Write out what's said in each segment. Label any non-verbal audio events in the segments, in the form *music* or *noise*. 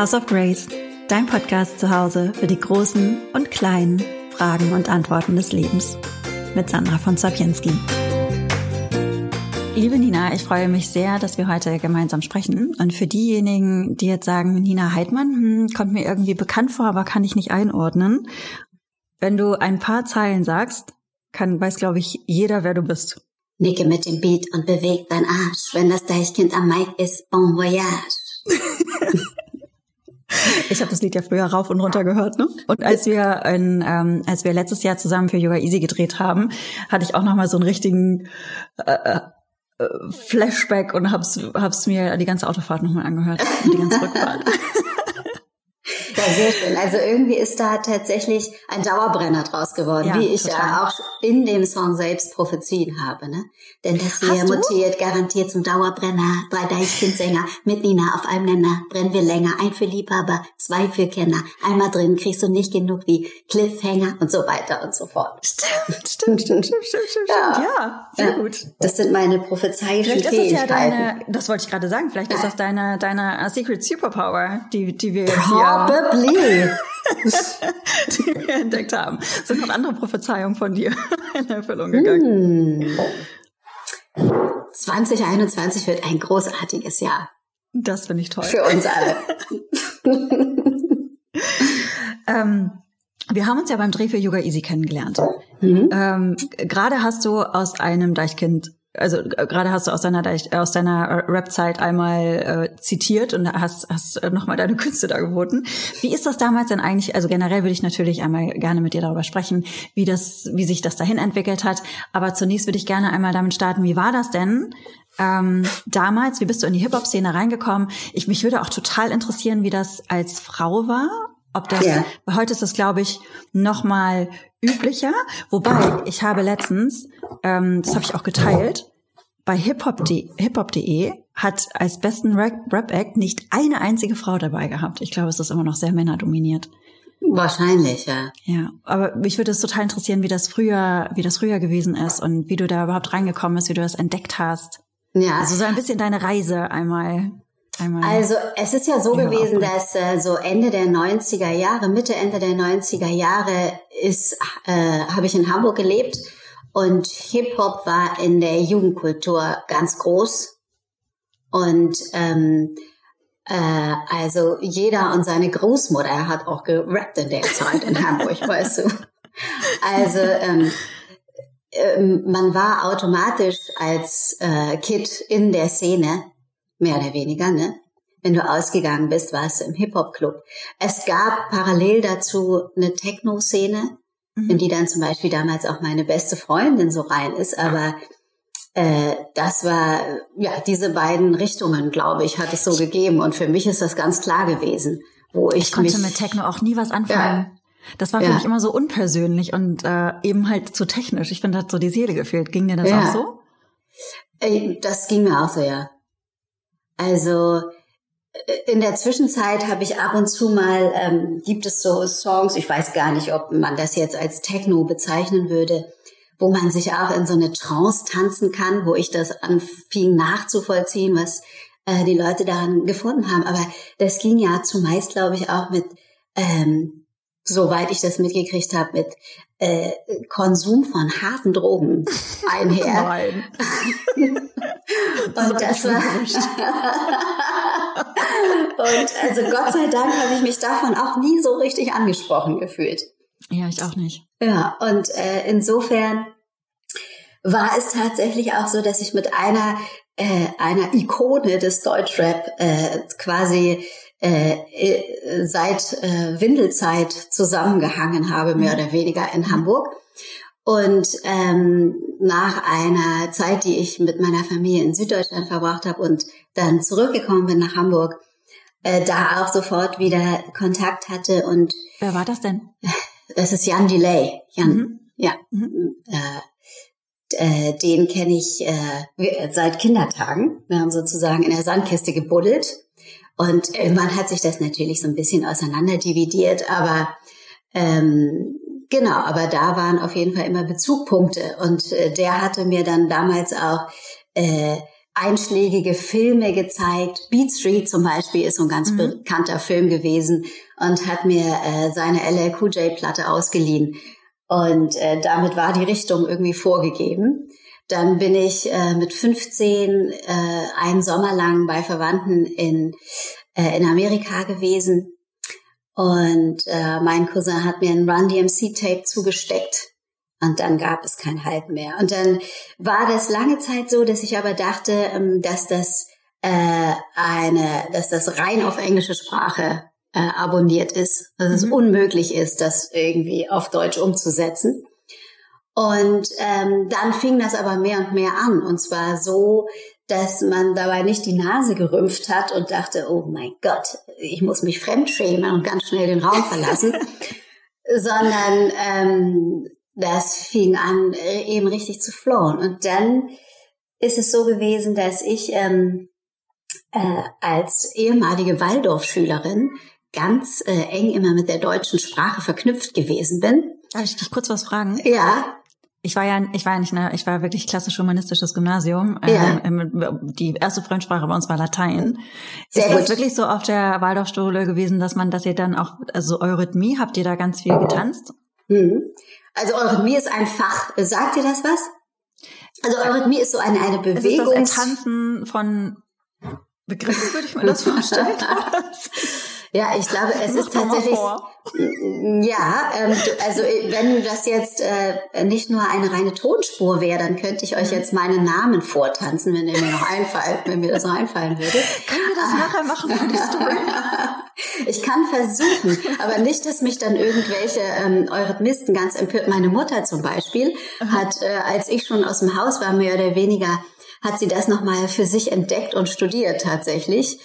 House of Grace, dein Podcast zu Hause für die großen und kleinen Fragen und Antworten des Lebens. Mit Sandra von Sapienski. Liebe Nina, ich freue mich sehr, dass wir heute gemeinsam sprechen. Und für diejenigen, die jetzt sagen, Nina Heidmann, hm, kommt mir irgendwie bekannt vor, aber kann ich nicht einordnen. Wenn du ein paar Zeilen sagst, kann, weiß, glaube ich, jeder, wer du bist. Nicke mit dem Beat und beweg dein Arsch. Wenn das Deichkind am Mic ist, bon voyage. *laughs* Ich habe das Lied ja früher rauf und runter gehört, ne? Und als wir in, ähm, als wir letztes Jahr zusammen für Yoga Easy gedreht haben, hatte ich auch noch mal so einen richtigen äh, äh, Flashback und hab's, hab's mir die ganze Autofahrt nochmal angehört und die ganze Rückfahrt. Ja, sehr schön. Also irgendwie ist da tatsächlich ein Dauerbrenner draus geworden, ja, wie ich total. ja auch in dem Song selbst prophezien habe. Ne? Denn das hier mutiert garantiert zum Dauerbrenner. Drei Deichkind-Sänger mit Nina auf einem Nenner. Brennen wir länger. Ein für Liebhaber, zwei für Kenner. Einmal drin kriegst du nicht genug wie Cliffhanger und so weiter und so fort. Stimmt, stimmt, stimmt, stimmt, stimmt, stimmt. Ja, ja sehr ja. gut. Das sind meine prophezeischen Vielleicht ist es ja deine, das wollte ich gerade sagen, vielleicht ist das deine, deine Secret Superpower, die, die wir jetzt hier Probably. *laughs* die wir entdeckt haben. Sind noch andere Prophezeiungen von dir *laughs* in Erfüllung gegangen? Hm. 2021 wird ein großartiges Jahr. Das finde ich toll. Für uns alle. *laughs* ähm, wir haben uns ja beim Dreh für Yoga Easy kennengelernt. Mhm. Ähm, Gerade hast du aus einem Deichkind also äh, gerade hast du aus deiner aus deiner äh, Rap-Zeit einmal äh, zitiert und hast hast äh, nochmal deine Künste da geboten. Wie ist das damals denn eigentlich? Also generell würde ich natürlich einmal gerne mit dir darüber sprechen, wie das, wie sich das dahin entwickelt hat. Aber zunächst würde ich gerne einmal damit starten. Wie war das denn ähm, damals? Wie bist du in die Hip-Hop-Szene reingekommen? Ich mich würde auch total interessieren, wie das als Frau war ob das, ja. heute ist das, glaube ich, noch mal üblicher. Wobei, ich habe letztens, ähm, das habe ich auch geteilt, bei hiphop.de Hip hat als besten Rap-Act nicht eine einzige Frau dabei gehabt. Ich glaube, es ist immer noch sehr männerdominiert. Wahrscheinlich, ja. Ja, aber mich würde es total interessieren, wie das früher, wie das früher gewesen ist und wie du da überhaupt reingekommen bist, wie du das entdeckt hast. Ja. Also so ein bisschen deine Reise einmal. Einmal also es ist ja so gewesen, dass äh, so Ende der 90er Jahre, Mitte, Ende der 90er Jahre ist, äh, habe ich in Hamburg gelebt und Hip-Hop war in der Jugendkultur ganz groß. Und ähm, äh, also jeder und seine Großmutter hat auch gerappt in der Zeit in Hamburg, *laughs* weißt du. Also ähm, ähm, man war automatisch als äh, Kid in der Szene mehr oder weniger, ne? Wenn du ausgegangen bist, warst du im Hip-Hop-Club. Es gab parallel dazu eine Techno-Szene, mhm. in die dann zum Beispiel damals auch meine beste Freundin so rein ist, aber äh, das war, ja, diese beiden Richtungen, glaube ich, hat es so gegeben. Und für mich ist das ganz klar gewesen, wo ich. Ich konnte mich, mit Techno auch nie was anfangen. Ja. Das war für ja. mich immer so unpersönlich und äh, eben halt zu technisch. Ich finde, da hat so die Seele gefehlt. Ging dir das ja. auch so? Das ging mir auch so, ja. Also äh, in der Zwischenzeit habe ich ab und zu mal, ähm, gibt es so Songs, ich weiß gar nicht, ob man das jetzt als Techno bezeichnen würde, wo man sich auch in so eine Trance tanzen kann, wo ich das anfing nachzuvollziehen, was äh, die Leute daran gefunden haben. Aber das ging ja zumeist, glaube ich, auch mit, ähm, soweit ich das mitgekriegt habe, mit äh, Konsum von harten Drogen *laughs* einher. Nein. *laughs* Und das war *laughs* Und also Gott sei Dank habe ich mich davon auch nie so richtig angesprochen gefühlt. Ja, ich auch nicht. Ja, und äh, insofern war es tatsächlich auch so, dass ich mit einer äh, einer Ikone des Deutschrap äh, quasi äh, äh, seit äh, Windelzeit zusammengehangen habe, mehr mhm. oder weniger in Hamburg. Und ähm, nach einer Zeit, die ich mit meiner Familie in Süddeutschland verbracht habe und dann zurückgekommen bin nach Hamburg, äh, da auch sofort wieder Kontakt hatte und wer war das denn? *laughs* Das ist Jan Delay. Jan, mhm. ja. Mhm. Äh, äh, den kenne ich äh, seit Kindertagen. Wir haben sozusagen in der Sandkiste gebuddelt und irgendwann hat sich das natürlich so ein bisschen auseinanderdividiert, aber ähm, genau, aber da waren auf jeden Fall immer Bezugpunkte und äh, der hatte mir dann damals auch äh, einschlägige Filme gezeigt. Beat Street zum Beispiel ist so ein ganz mhm. bekannter Film gewesen und hat mir äh, seine LL Cool J Platte ausgeliehen. Und äh, damit war die Richtung irgendwie vorgegeben. Dann bin ich äh, mit 15 äh, einen Sommer lang bei Verwandten in, äh, in Amerika gewesen. Und äh, mein Cousin hat mir ein Run DMC Tape zugesteckt. Und dann gab es kein Halt mehr. Und dann war das lange Zeit so, dass ich aber dachte, ähm, dass das äh, eine, dass das rein auf englische Sprache äh, abonniert ist, dass mhm. es unmöglich ist, das irgendwie auf Deutsch umzusetzen. Und ähm, dann fing das aber mehr und mehr an. Und zwar so, dass man dabei nicht die Nase gerümpft hat und dachte, oh mein Gott, ich muss mich fremdschämen und ganz schnell den Raum verlassen, *laughs* sondern ähm, das fing an, äh, eben richtig zu flowen. Und dann ist es so gewesen, dass ich ähm, äh, als ehemalige Waldorfschülerin ganz äh, eng immer mit der deutschen Sprache verknüpft gewesen bin. Darf ich dich kurz was fragen? Ja ich war ja, ich war ja nicht, eine, ich war wirklich klassisch humanistisches Gymnasium. Ja. Ähm, die erste Fremdsprache bei uns war Latein. Sehr ist gut. das wirklich so auf der Waldorfschule gewesen, dass man, dass ihr dann auch, also Eurythmie, habt ihr da ganz viel getanzt? Mhm. Also Eurythmie ist ein Fach. Sagt ihr das was? Also Eurythmie ist so eine, eine Bewegung. Ist das Tanzen von Begriffen, würde ich mir das *laughs* vorstellen? *laughs* *laughs* Ja, ich glaube, es ist tatsächlich. Ja, ähm, also äh, wenn das jetzt äh, nicht nur eine reine Tonspur wäre, dann könnte ich euch mhm. jetzt meinen Namen vortanzen, wenn ihr mir noch einfallen, wenn mir das noch einfallen würde. Können wir das nachher machen für die *laughs* Story? ich kann versuchen, aber nicht, dass mich dann irgendwelche ähm, Eurythmisten ganz empört. Meine Mutter zum Beispiel hat, äh, als ich schon aus dem Haus war, mehr oder weniger hat sie das nochmal für sich entdeckt und studiert tatsächlich.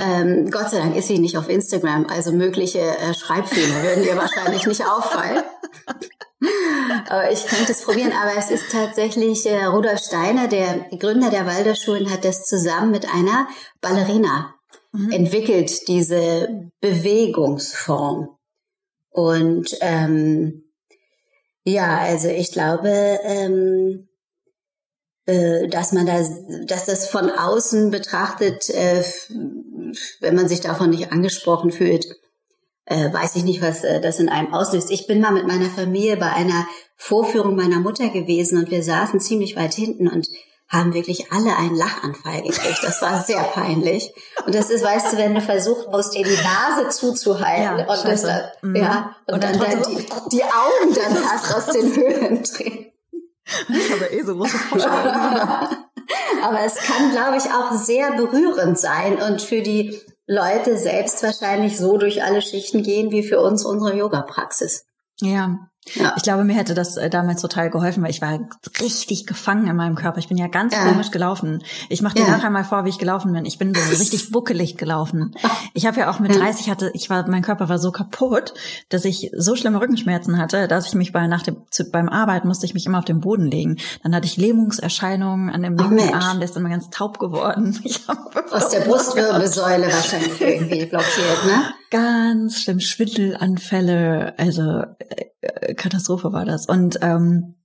Ähm, Gott sei Dank ist sie nicht auf Instagram, also mögliche äh, Schreibfehler würden ihr wahrscheinlich nicht auffallen. *laughs* aber ich könnte es probieren. Aber es ist tatsächlich äh, Rudolf Steiner, der Gründer der Waldorfschulen, hat das zusammen mit einer Ballerina mhm. entwickelt, diese Bewegungsform. Und ähm, ja, also ich glaube, ähm, äh, dass man da, dass das von außen betrachtet, äh, wenn man sich davon nicht angesprochen fühlt, äh, weiß ich nicht, was das in einem auslöst. Ich bin mal mit meiner Familie bei einer Vorführung meiner Mutter gewesen und wir saßen ziemlich weit hinten und haben wirklich alle einen Lachanfall gekriegt. Das war sehr peinlich. Und das ist, weißt du, wenn du versuchen musst, dir die Nase zuzuhalten ja, und, das, mhm. ja, und, und dann, dann, dann die, die Augen dann fast aus den Höhlen *laughs* drehen. Ich habe eh so große Vorstellungen. *laughs* Aber es kann, glaube ich, auch sehr berührend sein und für die Leute selbst wahrscheinlich so durch alle Schichten gehen wie für uns unsere Yoga-Praxis. Ja, ja. Ich glaube, mir hätte das äh, damals total geholfen, weil ich war richtig gefangen in meinem Körper. Ich bin ja ganz ja. komisch gelaufen. Ich mache dir ja. nachher mal vor, wie ich gelaufen bin. Ich bin so richtig *laughs* buckelig gelaufen. Ich habe ja auch mit 30 hatte, ich war, mein Körper war so kaputt, dass ich so schlimme Rückenschmerzen hatte, dass ich mich bei nach dem zu, beim Arbeiten musste ich mich immer auf den Boden legen. Dann hatte ich Lähmungserscheinungen an dem linken Arm, der ist dann mal ganz taub geworden. *laughs* Aus der *laughs* Brustwirbelsäule wahrscheinlich irgendwie blockiert, ne? Ganz schlimm, Schwindelanfälle, also äh, Katastrophe war das. Und ähm,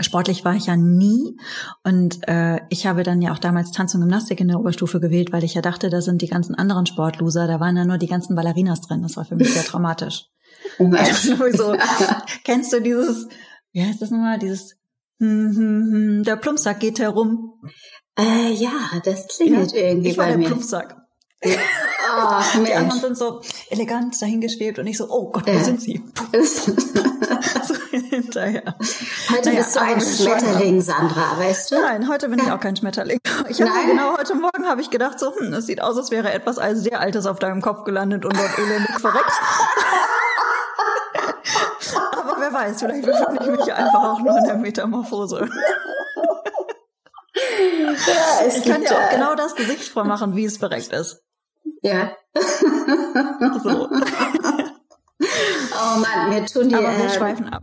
sportlich war ich ja nie. Und äh, ich habe dann ja auch damals Tanz und Gymnastik in der Oberstufe gewählt, weil ich ja dachte, da sind die ganzen anderen Sportloser, da waren ja nur die ganzen Ballerinas drin. Das war für mich sehr traumatisch. *laughs* Oh also, so, *laughs* kennst du dieses, wie heißt das nochmal, dieses hm, hm, hm, der Plumpsack geht herum. Äh, ja, das klingelt ja, irgendwie ich war bei der mir. Plumpsack. Oh, die anderen sind so elegant dahingeschwebt und ich so, oh Gott, wo ja. sind sie? *laughs* *laughs* so hinterher. Heute naja, bist du ein Schmetterling, Sandra, weißt du? Nein, heute bin ich auch kein Schmetterling. Ich habe genau heute Morgen habe ich gedacht, so, hm, es sieht aus, als wäre etwas sehr Altes auf deinem Kopf gelandet und dort elendig verreckt. *laughs* Aber wer weiß, vielleicht befinde ich mich einfach auch nur in der Metamorphose. Ja, ich kann dir auch genau das Gesicht vormachen, wie es verreckt ist. Ja. *laughs* so. oh Mann, mir tun die. Aber wir äh, schweifen ab.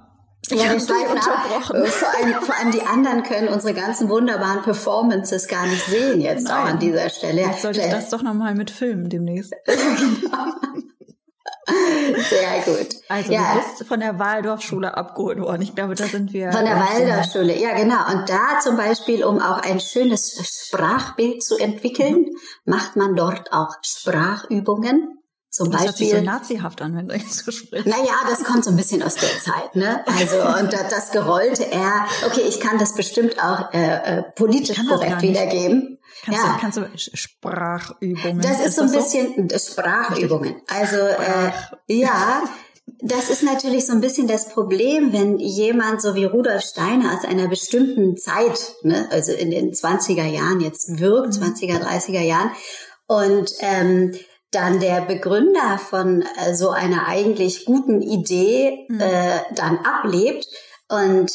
Ja, wir schweifen ab. Vor allem, vor allem die anderen können unsere ganzen wunderbaren Performances gar nicht sehen jetzt Nein. auch an dieser Stelle. Jetzt sollte ich das doch nochmal mit filmen demnächst. *laughs* *laughs* Sehr gut. Also ja. du bist von der Waldorfschule abgeholt worden. Ich glaube, da sind wir. Von der Waldorfschule, ja genau. Und da zum Beispiel, um auch ein schönes Sprachbild zu entwickeln, mhm. macht man dort auch Sprachübungen. Zum das Beispiel. Hört sich so nazihaft an, wenn du jetzt so sprichst. Naja, das kommt so ein bisschen aus der Zeit, ne? Also und das gerollte R. Okay, ich kann das bestimmt auch äh, äh, politisch korrekt wiedergeben. Kannst, ja. du, kannst du Sprachübungen? Das ist, ist so ein bisschen so? Sprachübungen. Also äh, ja, das ist natürlich so ein bisschen das Problem, wenn jemand so wie Rudolf Steiner aus einer bestimmten Zeit, ne, also in den 20er Jahren jetzt wirkt, 20er, mhm. 30er Jahren, und ähm, dann der Begründer von äh, so einer eigentlich guten Idee mhm. äh, dann ablebt und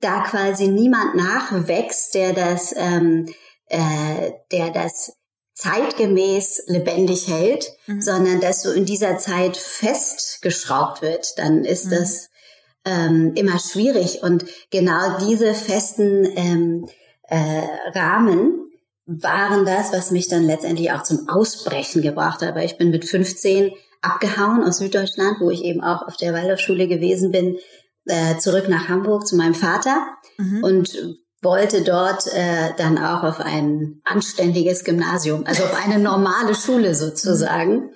da quasi niemand nachwächst, der das ähm, äh, der das zeitgemäß lebendig hält, mhm. sondern dass so in dieser Zeit festgeschraubt wird, dann ist mhm. das ähm, immer schwierig. Und genau diese festen ähm, äh, Rahmen waren das, was mich dann letztendlich auch zum Ausbrechen gebracht hat. Weil ich bin mit 15 abgehauen aus Süddeutschland, wo ich eben auch auf der Waldorfschule gewesen bin, äh, zurück nach Hamburg zu meinem Vater mhm. und wollte dort äh, dann auch auf ein anständiges Gymnasium, also auf eine normale Schule *laughs* sozusagen,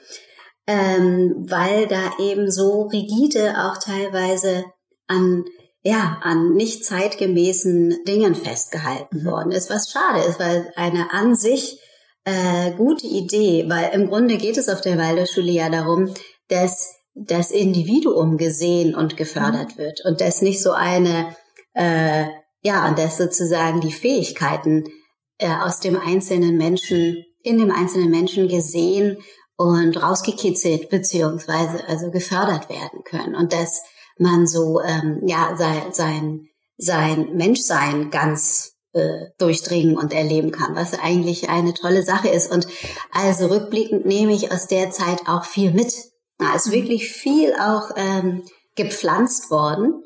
ähm, weil da eben so rigide auch teilweise an ja an nicht zeitgemäßen Dingen festgehalten mhm. worden ist, was schade ist, weil eine an sich äh, gute Idee, weil im Grunde geht es auf der Waldorfschule ja darum, dass das Individuum gesehen und gefördert mhm. wird und dass nicht so eine äh, ja, und dass sozusagen die Fähigkeiten äh, aus dem einzelnen Menschen, in dem einzelnen Menschen gesehen und rausgekitzelt beziehungsweise also gefördert werden können und dass man so ähm, ja sein sein sein Menschsein ganz äh, durchdringen und erleben kann, was eigentlich eine tolle Sache ist. Und also rückblickend nehme ich aus der Zeit auch viel mit. Da ist mhm. wirklich viel auch ähm, gepflanzt worden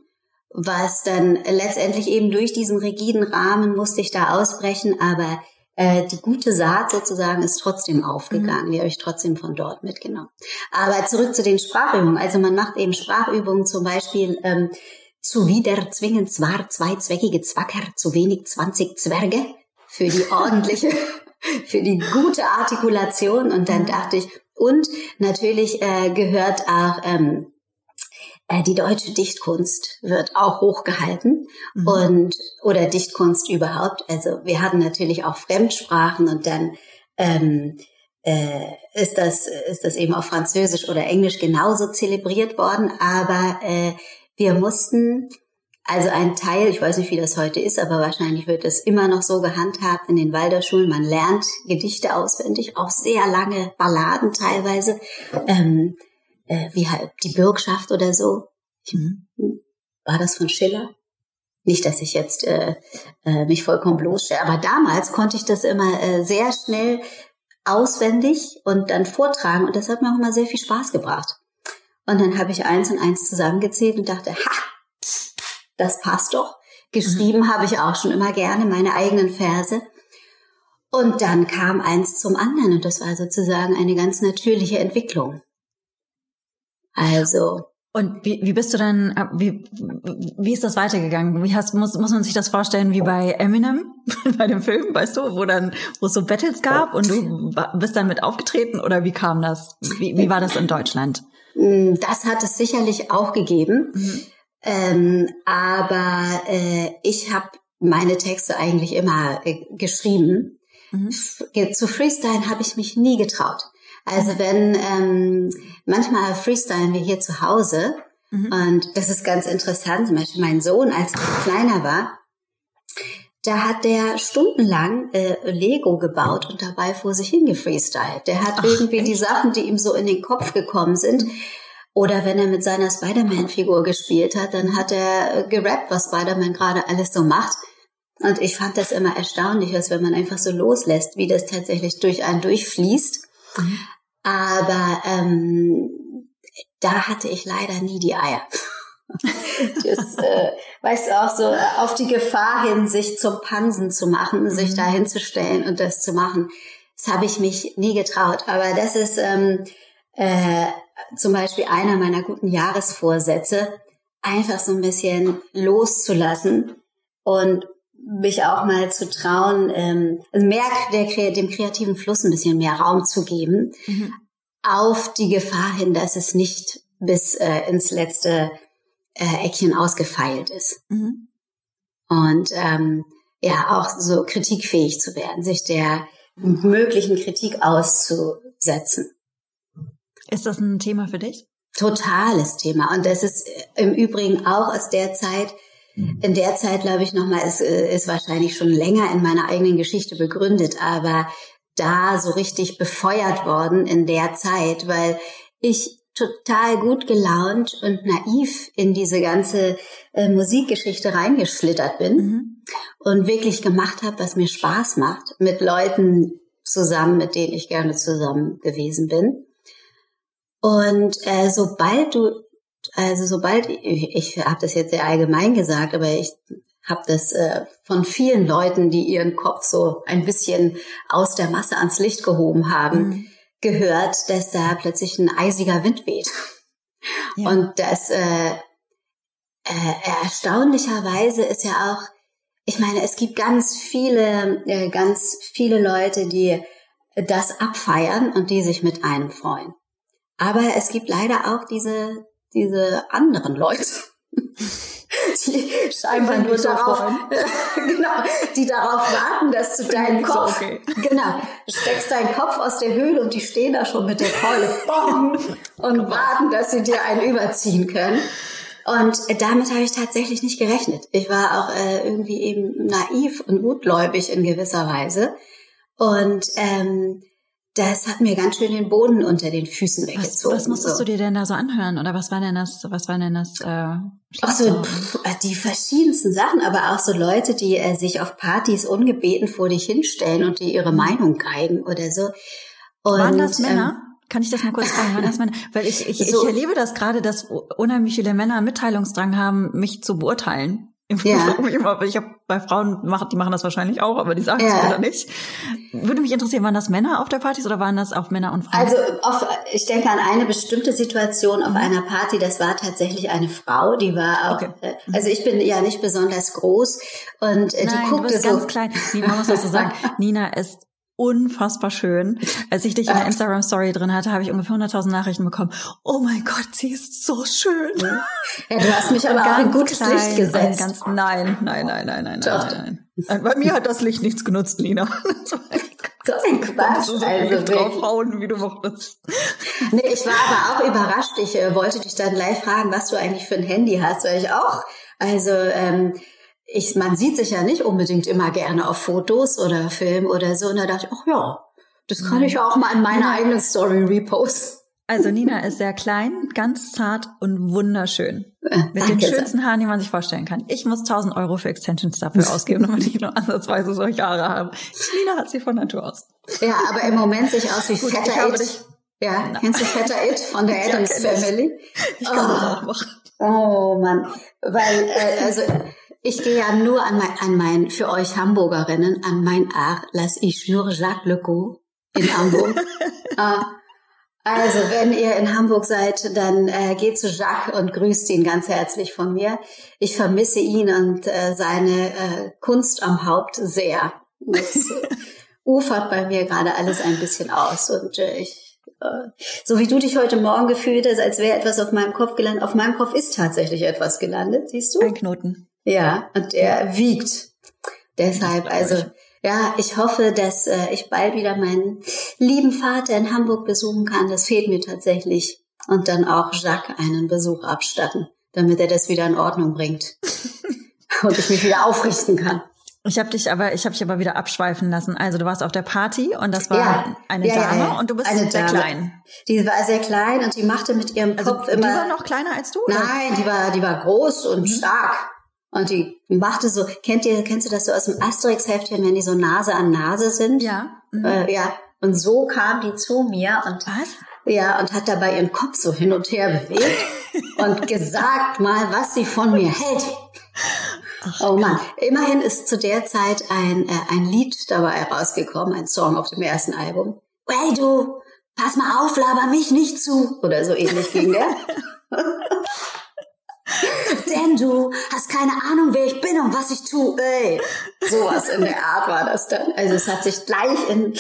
was dann letztendlich eben durch diesen rigiden Rahmen musste ich da ausbrechen, aber äh, die gute Saat sozusagen ist trotzdem aufgegangen. Mhm. Die habe ich trotzdem von dort mitgenommen. Aber zurück zu den Sprachübungen. Also man macht eben Sprachübungen zum Beispiel ähm, zuwider zwingen zwar zweizweckige Zwacker, zu wenig zwanzig Zwerge für die *laughs* ordentliche, für die gute Artikulation. Und dann mhm. dachte ich, und natürlich äh, gehört auch ähm, äh, die deutsche Dichtkunst wird auch hochgehalten mhm. und oder Dichtkunst überhaupt. Also wir hatten natürlich auch Fremdsprachen und dann ähm, äh, ist das ist das eben auf Französisch oder Englisch genauso zelebriert worden. Aber äh, wir mussten also ein Teil, ich weiß nicht, wie das heute ist, aber wahrscheinlich wird es immer noch so gehandhabt in den Waldorfschulen. Man lernt Gedichte auswendig, auch sehr lange Balladen teilweise. Ähm, äh, wie halt die Bürgschaft oder so. Mhm. War das von Schiller? Nicht, dass ich jetzt äh, äh, mich vollkommen bloßstelle, aber damals konnte ich das immer äh, sehr schnell auswendig und dann vortragen und das hat mir auch immer sehr viel Spaß gebracht. Und dann habe ich eins und eins zusammengezählt und dachte, ha, das passt doch. Geschrieben mhm. habe ich auch schon immer gerne meine eigenen Verse. Und dann kam eins zum anderen und das war sozusagen eine ganz natürliche Entwicklung. Also. Und wie, wie bist du dann, äh, wie, wie ist das weitergegangen? Wie hast, muss, muss man sich das vorstellen wie bei Eminem, *laughs* bei dem Film, weißt du, wo dann, wo es so Battles gab und du bist dann mit aufgetreten oder wie kam das? Wie, wie war das in Deutschland? Mm, das hat es sicherlich auch gegeben. Mhm. Ähm, aber äh, ich habe meine Texte eigentlich immer äh, geschrieben. Mhm. Zu Freestyle habe ich mich nie getraut. Also wenn ähm, manchmal freestylen wir hier zu Hause mhm. und das ist ganz interessant. Zum Beispiel mein Sohn, als er kleiner war, da hat der stundenlang äh, Lego gebaut und dabei vor sich hingefreestylt. Der hat Ach, irgendwie echt? die Sachen, die ihm so in den Kopf gekommen sind. Oder wenn er mit seiner Spider-Man-Figur gespielt hat, dann hat er äh, gerappt, was Spider-Man gerade alles so macht. Und ich fand das immer erstaunlich, dass wenn man einfach so loslässt, wie das tatsächlich durch einen durchfließt. Mhm. Aber ähm, da hatte ich leider nie die Eier. *laughs* das, äh, weißt du, auch so auf die Gefahr hin, sich zum Pansen zu machen, mhm. sich da hinzustellen und das zu machen. Das habe ich mich nie getraut. Aber das ist, ähm, äh, zum Beispiel einer meiner guten Jahresvorsätze, einfach so ein bisschen loszulassen und mich auch mal zu trauen, ähm, also mehr der, dem kreativen Fluss ein bisschen mehr Raum zu geben, mhm. auf die Gefahr hin, dass es nicht bis äh, ins letzte äh, Eckchen ausgefeilt ist. Mhm. Und ähm, ja, auch so kritikfähig zu werden, sich der möglichen Kritik auszusetzen. Ist das ein Thema für dich? Totales Thema. Und das ist im Übrigen auch aus der Zeit, in der Zeit, glaube ich, nochmal, ist, äh, ist wahrscheinlich schon länger in meiner eigenen Geschichte begründet, aber da so richtig befeuert worden in der Zeit, weil ich total gut gelaunt und naiv in diese ganze äh, Musikgeschichte reingeschlittert bin mhm. und wirklich gemacht habe, was mir Spaß macht, mit Leuten zusammen, mit denen ich gerne zusammen gewesen bin. Und äh, sobald du, also sobald, ich, ich habe das jetzt sehr allgemein gesagt, aber ich habe das äh, von vielen Leuten, die ihren Kopf so ein bisschen aus der Masse ans Licht gehoben haben, mhm. gehört, dass da plötzlich ein eisiger Wind weht. Ja. Und das äh, äh, erstaunlicherweise ist ja auch, ich meine, es gibt ganz viele, äh, ganz viele Leute, die das abfeiern und die sich mit einem freuen. Aber es gibt leider auch diese, diese anderen Leute, *laughs* die scheinbar nur darauf, *laughs* genau, die darauf warten, dass du deinen Kopf, so okay. genau, steckst deinen Kopf aus der Höhle und die stehen da schon mit der Keule und warten, dass sie dir einen überziehen können. Und damit habe ich tatsächlich nicht gerechnet. Ich war auch äh, irgendwie eben naiv und gutgläubig in gewisser Weise. Und ähm, das hat mir ganz schön den Boden unter den Füßen weggezogen. Was, was musstest so. du dir denn da so anhören? Oder was war denn das, was war denn das? Äh, Ach so, die verschiedensten Sachen, aber auch so Leute, die äh, sich auf Partys ungebeten vor dich hinstellen und die ihre Meinung geigen oder so. Und, Waren das Männer? Ähm, kann ich das mal kurz fragen? Waren das Männer? Weil ich, ich, *laughs* so. ich erlebe das gerade, dass unheimlich viele Männer Mitteilungsdrang haben, mich zu beurteilen. Ja. Ich habe bei Frauen, die machen das wahrscheinlich auch, aber die sagen es ja. leider nicht. Würde mich interessieren, waren das Männer auf der Partys oder waren das auch Männer und Frauen? Also auf, ich denke an eine bestimmte Situation auf mhm. einer Party, das war tatsächlich eine Frau, die war auch, okay. Äh, also ich bin ja nicht besonders groß und äh, Nein, die guckte du bist so. ganz klein. Man muss das so sagen. *laughs* Nina ist unfassbar schön. Als ich dich in der Instagram Story drin hatte, habe ich ungefähr 100.000 Nachrichten bekommen. Oh mein Gott, sie ist so schön. Ja, du hast mich aber auch ein gutes klein, Licht gesetzt. Ganz, nein, nein, nein, nein, nein, nein, nein. Bei mir hat das Licht nichts genutzt, Lina. *laughs* Das ist ein Quatsch. So also draufhauen, wie du mochtest. Nee, ich war aber auch überrascht. Ich äh, wollte dich dann gleich fragen, was du eigentlich für ein Handy hast, weil ich auch, also ähm, ich, man sieht sich ja nicht unbedingt immer gerne auf Fotos oder Film oder so. Und da dachte ich, ach ja, das kann ich auch mal in meiner eigenen Story reposten. Also Nina ist sehr klein, ganz zart und wunderschön. Äh, Mit den schönsten Haaren, die man sich vorstellen kann. Ich muss 1000 Euro für Extensions dafür *laughs* ausgeben, damit ich nur ansatzweise solche Haare habe. Nina hat sie von Natur aus. Ja, aber im Moment sehe ich aus wie *laughs* Gut, fetter It. Ja, Na. kennst du fetter It von der *laughs* Adams Family? Ich kann oh. das auch machen. Oh Mann, weil äh, also ich gehe ja nur an mein, an mein, für euch Hamburgerinnen, an mein Art, lass ich nur Jacques Legault in Hamburg. äh, *laughs* also, wenn ihr in Hamburg seid, dann äh, geht zu Jacques und grüßt ihn ganz herzlich von mir. Ich vermisse ihn und äh, seine äh, Kunst am Haupt sehr. Das *laughs* ufert bei mir gerade alles ein bisschen aus und äh, ich äh, so wie du dich heute Morgen gefühlt hast, als wäre etwas auf meinem Kopf gelandet. Auf meinem Kopf ist tatsächlich etwas gelandet, siehst du? Ein Knoten. Ja, und der wiegt. Deshalb, also, ja, ich hoffe, dass äh, ich bald wieder meinen lieben Vater in Hamburg besuchen kann. Das fehlt mir tatsächlich. Und dann auch Jacques einen Besuch abstatten, damit er das wieder in Ordnung bringt. *laughs* und ich mich wieder aufrichten kann. Ich habe dich aber, ich habe dich aber wieder abschweifen lassen. Also du warst auf der Party und das war ja, eine ja, Dame ja, und du bist eine sehr Dame. klein. Die war sehr klein und die machte mit ihrem also Kopf immer. Die war noch kleiner als du? Oder? Nein, die war, die war groß und mhm. stark. Und die machte so, kennt ihr, kennst du das so aus dem Asterix-Heftchen, wenn die so Nase an Nase sind? Ja. Mhm. Äh, ja. Und so kam die zu mir und was? Ja, und hat dabei ihren Kopf so hin und her bewegt *laughs* und gesagt mal, was sie von mir hält. Ach, oh Mann, immerhin ist zu der Zeit ein, äh, ein Lied dabei rausgekommen, ein Song auf dem ersten Album. Hey du, pass mal auf, laber mich nicht zu. Oder so ähnlich ging der. *laughs* Denn du hast keine Ahnung, wer ich bin und was ich tue. Ey. Sowas in der Art war das dann. Also es hat sich gleich in,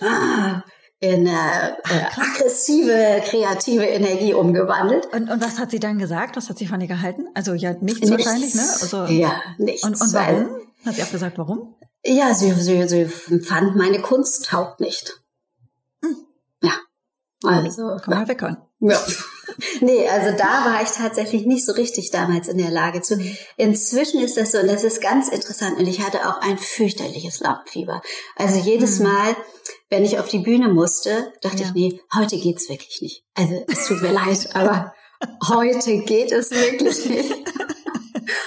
ah, in äh, äh, aggressive, kreative Energie umgewandelt. Und, und was hat sie dann gesagt? Was hat sie von dir gehalten? Also ja, nichts, nichts. wahrscheinlich, ne? Also, ja, nichts. Und, und warum? Hat sie auch gesagt, warum? Ja, sie, sie, sie fand meine Kunst taugt nicht. Hm. Ja. Also. Komm mal weg. Ja. Nee, also da war ich tatsächlich nicht so richtig damals in der Lage zu. Mhm. Inzwischen ist das so, und das ist ganz interessant, und ich hatte auch ein fürchterliches Lampenfieber. Also jedes mhm. Mal, wenn ich auf die Bühne musste, dachte ja. ich, nee, heute geht's wirklich nicht. Also es tut mir leid, aber heute geht es wirklich nicht.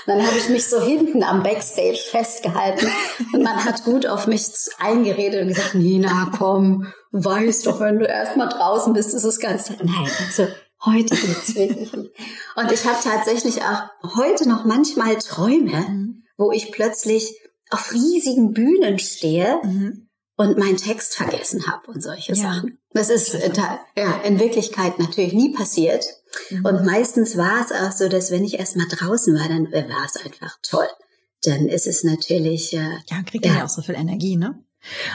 dann habe ich mich so hinten am Backstage festgehalten und man hat gut auf mich eingeredet und gesagt, Nina, komm, weißt doch, wenn du erstmal draußen bist, ist es ganz, nein, also heute geht's wirklich nicht. Und ich habe tatsächlich auch heute noch manchmal Träume, mhm. wo ich plötzlich auf riesigen Bühnen stehe mhm. und meinen Text vergessen habe und solche ja. Sachen. Das ist äh, ja, in Wirklichkeit natürlich nie passiert. Mhm. Und meistens war es auch so, dass wenn ich erstmal draußen war, dann äh, war es einfach toll. Dann ist es natürlich. Äh, ja, kriegt ja. ja auch so viel Energie, ne?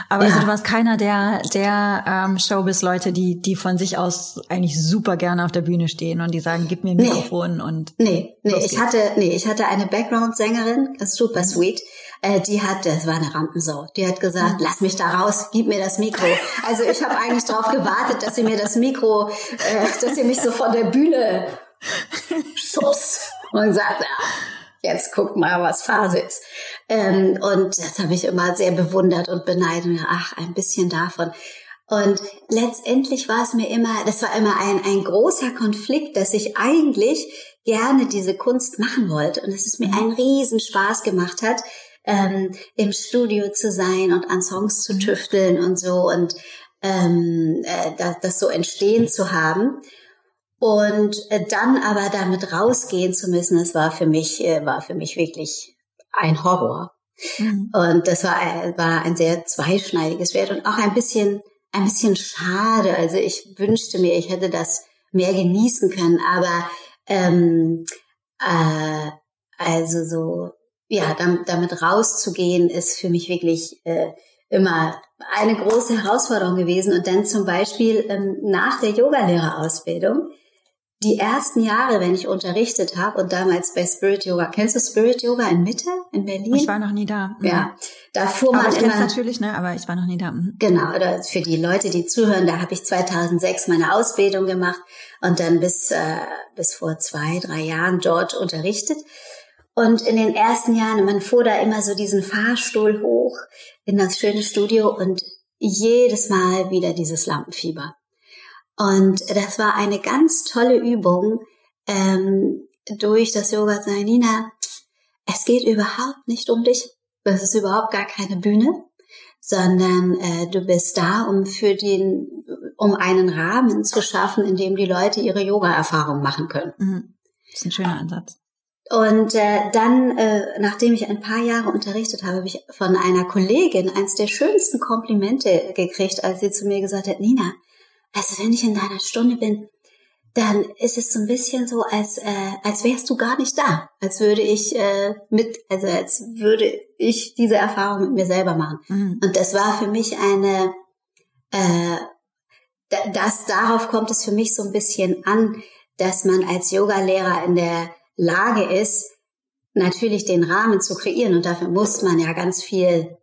Aber also ja. also du warst keiner der, der ähm, Showbiz-Leute, die, die von sich aus eigentlich super gerne auf der Bühne stehen und die sagen, gib mir ein Mikrofon nee. und. Nee, nee, ich hatte, nee, ich hatte eine Background-Sängerin, super sweet. Äh, die hat, das war eine Rampensau, die hat gesagt, mhm. lass mich da raus, gib mir das Mikro. Also ich habe eigentlich darauf gewartet, dass sie mir das Mikro, äh, dass sie mich so von der Bühne *laughs* schubst und sagt, ja, jetzt guck mal, was Phase ist. Ähm, und das habe ich immer sehr bewundert und beneidet. Ach, ein bisschen davon. Und letztendlich war es mir immer, das war immer ein, ein großer Konflikt, dass ich eigentlich gerne diese Kunst machen wollte und dass es mir mhm. einen riesen Spaß gemacht hat, ähm, im Studio zu sein und an Songs zu mhm. tüfteln und so und ähm, äh, das, das so entstehen zu haben. Und äh, dann aber damit rausgehen zu müssen, das war für mich, äh, war für mich wirklich ein Horror. Mhm. Und das war, war ein sehr zweischneidiges Schwert und auch ein bisschen, ein bisschen schade. Also ich wünschte mir, ich hätte das mehr genießen können, aber ähm, äh, also so, ja, damit, damit rauszugehen, ist für mich wirklich äh, immer eine große Herausforderung gewesen. Und dann zum Beispiel ähm, nach der Yogalehrerausbildung die ersten Jahre, wenn ich unterrichtet habe und damals bei Spirit Yoga, kennst du Spirit Yoga in Mitte in Berlin? Ich war noch nie da. Mhm. Ja, da fuhr man aber ich immer. natürlich, ne? Aber ich war noch nie da. Mhm. Genau, oder für die Leute, die zuhören, da habe ich 2006 meine Ausbildung gemacht und dann bis äh, bis vor zwei, drei Jahren dort unterrichtet. Und in den ersten Jahren, man fuhr da immer so diesen Fahrstuhl hoch in das schöne Studio und jedes Mal wieder dieses Lampenfieber. Und das war eine ganz tolle Übung ähm, durch das Yoga zu Nina, es geht überhaupt nicht um dich. Das ist überhaupt gar keine Bühne, sondern äh, du bist da, um für den, um einen Rahmen zu schaffen, in dem die Leute ihre Yoga-Erfahrung machen können. Mhm. Das ist ein schöner Ansatz. Und äh, dann, äh, nachdem ich ein paar Jahre unterrichtet habe, habe ich von einer Kollegin eins der schönsten Komplimente gekriegt, als sie zu mir gesagt hat, Nina, also wenn ich in deiner Stunde bin, dann ist es so ein bisschen so, als, äh, als wärst du gar nicht da. Als würde ich äh, mit, also als würde ich diese Erfahrung mit mir selber machen. Mhm. Und das war für mich eine, äh, das, darauf kommt es für mich so ein bisschen an, dass man als Yogalehrer in der Lage ist, natürlich den Rahmen zu kreieren. Und dafür muss man ja ganz viel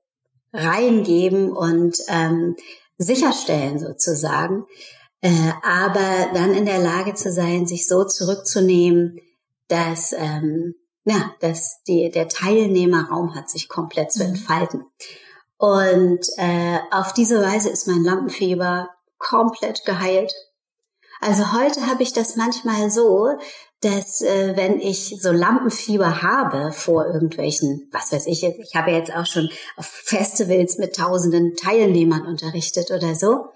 reingeben und ähm, sicherstellen sozusagen, äh, aber dann in der Lage zu sein, sich so zurückzunehmen, dass ähm, ja, dass die, der Teilnehmerraum hat sich komplett zu mhm. entfalten. Und äh, auf diese Weise ist mein Lampenfieber komplett geheilt. Also heute habe ich das manchmal so, dass äh, wenn ich so Lampenfieber habe vor irgendwelchen, was weiß ich jetzt, ich habe jetzt auch schon auf Festivals mit tausenden Teilnehmern unterrichtet oder so,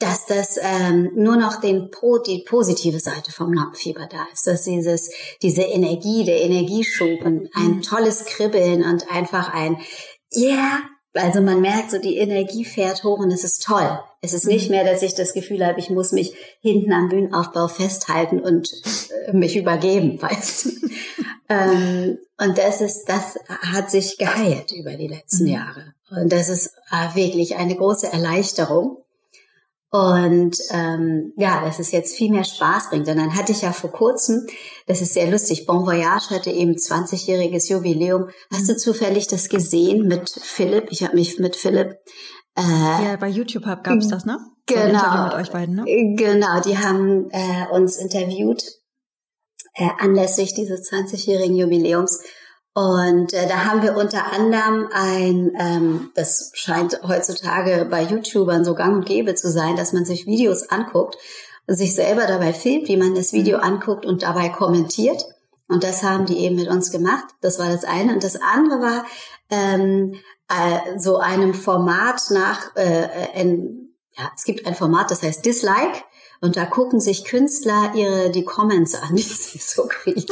dass das ähm, nur noch den die positive Seite vom Lampenfieber da ist, dass dieses diese Energie, der Energieschub und ein mhm. tolles Kribbeln und einfach ein Yeah, Also man merkt so, die Energie fährt hoch und es ist toll. Es ist nicht mhm. mehr, dass ich das Gefühl habe, ich muss mich hinten am Bühnenaufbau festhalten und äh, mich übergeben, *laughs* weißt du. ähm, und das ist, das hat sich geheilt über die letzten mhm. Jahre. Und das ist äh, wirklich eine große Erleichterung. Und ähm, ja, dass es jetzt viel mehr Spaß bringt. Und dann hatte ich ja vor kurzem, das ist sehr lustig, Bon Voyage hatte eben 20-jähriges Jubiläum. Hast du mhm. zufällig das gesehen mit Philipp? Ich habe mich mit Philipp äh, ja, bei YouTube gab es das, ne? Genau. Beiden, ne? Genau, die haben äh, uns interviewt äh, anlässlich dieses 20-jährigen Jubiläums. Und äh, da haben wir unter anderem ein, ähm, das scheint heutzutage bei YouTubern so gang und gäbe zu sein, dass man sich Videos anguckt, sich selber dabei filmt, wie man das Video mhm. anguckt und dabei kommentiert. Und das haben die eben mit uns gemacht. Das war das eine. Und das andere war ähm, äh, so einem Format nach, äh, ein, ja, es gibt ein Format, das heißt Dislike. Und da gucken sich Künstler ihre die Comments an, *laughs* die sie so kriegen.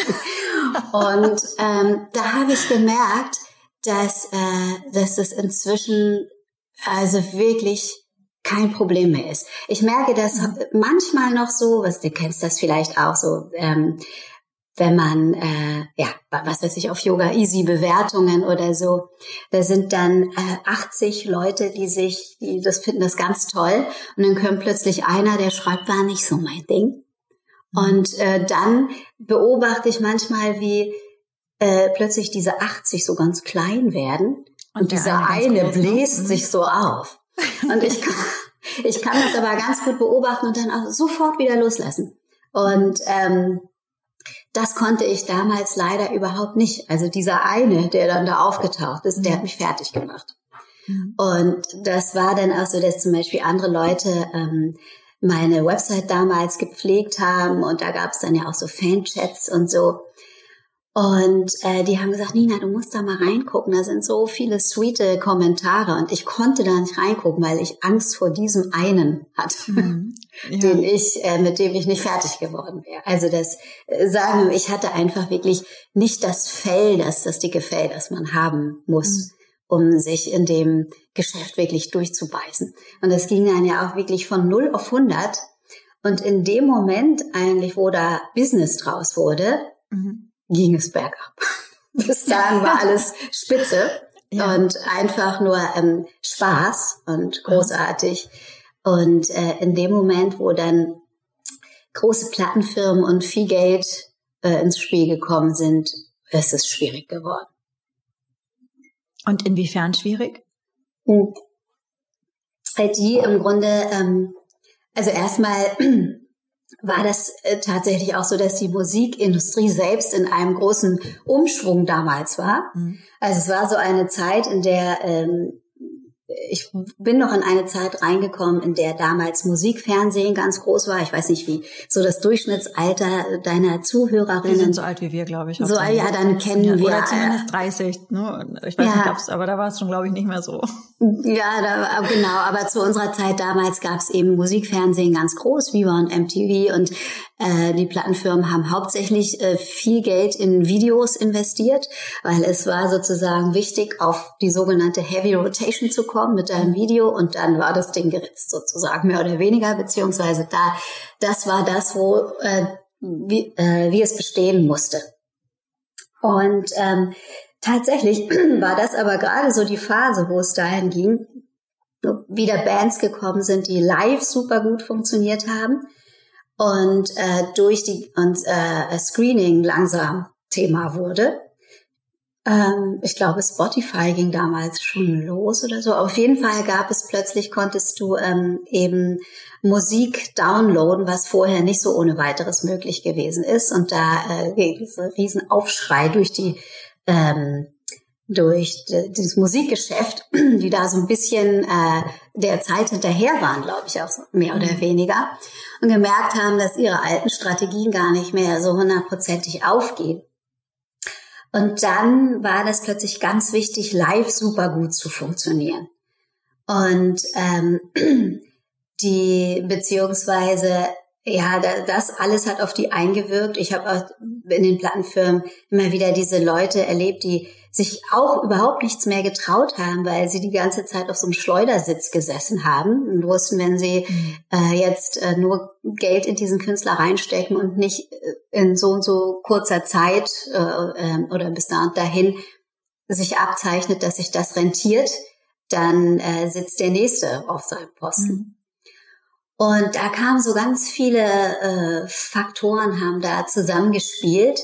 und ähm, da habe ich gemerkt, dass, äh, dass es inzwischen also wirklich kein Problem mehr ist. Ich merke das mhm. manchmal noch so, was du kennst das vielleicht auch so, ähm, wenn man, äh, ja, was weiß ich, auf Yoga Easy Bewertungen oder so, da sind dann äh, 80 Leute, die sich, die das finden das ganz toll und dann kommt plötzlich einer, der schreibt, war nicht so mein Ding. Und äh, dann beobachte ich manchmal, wie äh, plötzlich diese 80 so ganz klein werden und, und dieser eine, eine bläst mhm. sich so auf. Und ich kann, ich kann das aber ganz gut beobachten und dann auch sofort wieder loslassen. Und ähm, das konnte ich damals leider überhaupt nicht. Also dieser eine, der dann da aufgetaucht ist, der hat mhm. mich fertig gemacht. Mhm. Und das war dann auch so, dass zum Beispiel andere Leute ähm, meine Website damals gepflegt haben und da gab es dann ja auch so Fanchats und so. Und äh, die haben gesagt, Nina, du musst da mal reingucken. Da sind so viele sweete Kommentare. Und ich konnte da nicht reingucken, weil ich Angst vor diesem einen hatte, mhm. *laughs* ja. den ich, äh, mit dem ich nicht fertig geworden wäre. Also das äh, sagen, ich hatte einfach wirklich nicht das Fell, das, das dicke Fell, das man haben muss. Mhm um sich in dem Geschäft wirklich durchzubeißen. Und das ging dann ja auch wirklich von 0 auf 100. Und in dem Moment eigentlich, wo da Business draus wurde, mhm ging es bergab. *laughs* Bis dahin war alles spitze *laughs* ja. und einfach nur ähm, Spaß und großartig. Und äh, in dem Moment, wo dann große Plattenfirmen und viel Geld äh, ins Spiel gekommen sind, ist es schwierig geworden. Und inwiefern schwierig? Hm. Die im Grunde, ähm, also erstmal war das äh, tatsächlich auch so, dass die Musikindustrie selbst in einem großen Umschwung damals war. Mhm. Also es war so eine Zeit, in der ähm, ich bin noch in eine Zeit reingekommen, in der damals Musikfernsehen ganz groß war. Ich weiß nicht, wie so das Durchschnittsalter deiner Zuhörerinnen. Die sind so alt wie wir, glaube ich. So, ja, dann kennen ja, wir. Oder zumindest 30, ne? Ich weiß ja. nicht, ob's, aber da war es schon, glaube ich, nicht mehr so. Ja, da, genau. Aber zu unserer Zeit damals gab es eben Musikfernsehen ganz groß, Viva und MTV. Und äh, die Plattenfirmen haben hauptsächlich äh, viel Geld in Videos investiert, weil es war sozusagen wichtig, auf die sogenannte Heavy Rotation zu kommen mit einem Video und dann war das Ding geritzt sozusagen, mehr oder weniger, beziehungsweise da, das war das, wo äh, wie, äh, wie es bestehen musste. Und ähm, tatsächlich *clears throat* war das aber gerade so die Phase, wo es dahin ging, wieder Bands gekommen sind, die live super gut funktioniert haben und äh, durch die und äh, Screening langsam Thema wurde. Ähm, ich glaube, Spotify ging damals schon los oder so. Auf jeden Fall gab es plötzlich, konntest du ähm, eben Musik downloaden, was vorher nicht so ohne weiteres möglich gewesen ist. Und da äh, diese riesen Aufschrei durch die ähm, durch das Musikgeschäft, *clears throat* die da so ein bisschen äh, der Zeit hinterher waren, glaube ich auch so, mehr oder mhm. weniger, und gemerkt haben, dass ihre alten Strategien gar nicht mehr so hundertprozentig aufgehen. Und dann war das plötzlich ganz wichtig, live super gut zu funktionieren. Und ähm, *clears throat* die beziehungsweise ja, das alles hat auf die eingewirkt. Ich habe auch in den Plattenfirmen immer wieder diese Leute erlebt, die sich auch überhaupt nichts mehr getraut haben, weil sie die ganze Zeit auf so einem Schleudersitz gesessen haben und wussten, wenn sie mhm. äh, jetzt äh, nur Geld in diesen Künstler reinstecken und nicht äh, in so und so kurzer Zeit äh, äh, oder bis da und dahin sich abzeichnet, dass sich das rentiert, dann äh, sitzt der nächste auf seinem Posten. Mhm. Und da kamen so ganz viele äh, Faktoren, haben da zusammengespielt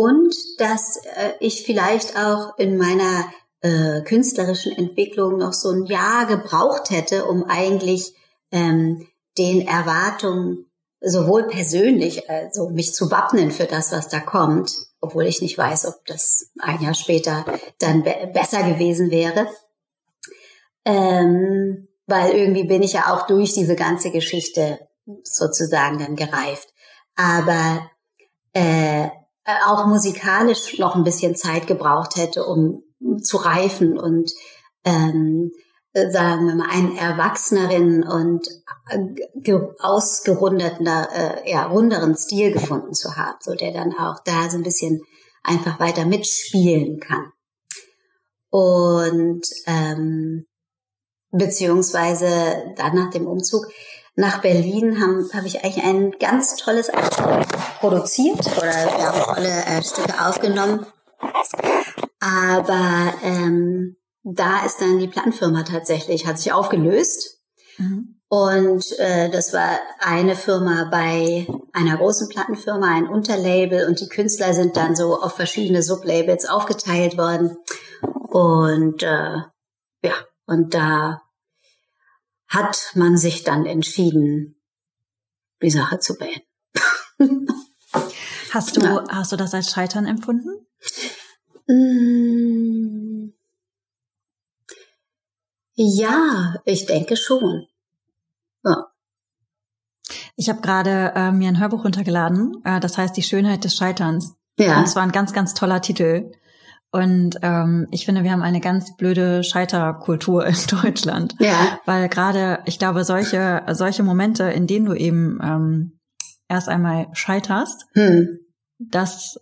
und dass äh, ich vielleicht auch in meiner äh, künstlerischen Entwicklung noch so ein Jahr gebraucht hätte, um eigentlich ähm, den Erwartungen sowohl persönlich, also mich zu wappnen für das, was da kommt, obwohl ich nicht weiß, ob das ein Jahr später dann be besser gewesen wäre. Ähm, weil irgendwie bin ich ja auch durch diese ganze Geschichte sozusagen dann gereift. Aber äh, auch musikalisch noch ein bisschen Zeit gebraucht hätte, um zu reifen und ähm, äh, sagen wir mal einen erwachseneren und äh, ausgerundeten, äh, ja, runderen Stil gefunden zu haben, so der dann auch da so ein bisschen einfach weiter mitspielen kann. Und ähm, beziehungsweise dann nach dem Umzug nach Berlin habe hab ich eigentlich ein ganz tolles Album produziert oder wir haben tolle äh, Stücke aufgenommen. Aber ähm, da ist dann die Plattenfirma tatsächlich, hat sich aufgelöst. Mhm. Und äh, das war eine Firma bei einer großen Plattenfirma, ein Unterlabel und die Künstler sind dann so auf verschiedene Sublabels aufgeteilt worden. Und äh, ja, und da hat man sich dann entschieden, die Sache zu beenden. *laughs* hast du, ja. hast du das als Scheitern empfunden? Mm. Ja, ich denke schon. Ja. Ich habe gerade äh, mir ein Hörbuch runtergeladen, äh, das heißt Die Schönheit des Scheiterns. Ja. Und es war ein ganz, ganz toller Titel. Und ähm, ich finde, wir haben eine ganz blöde Scheiterkultur *laughs* in Deutschland. Ja. Weil gerade, ich glaube, solche, solche Momente, in denen du eben ähm, erst einmal scheiterst, hm. dass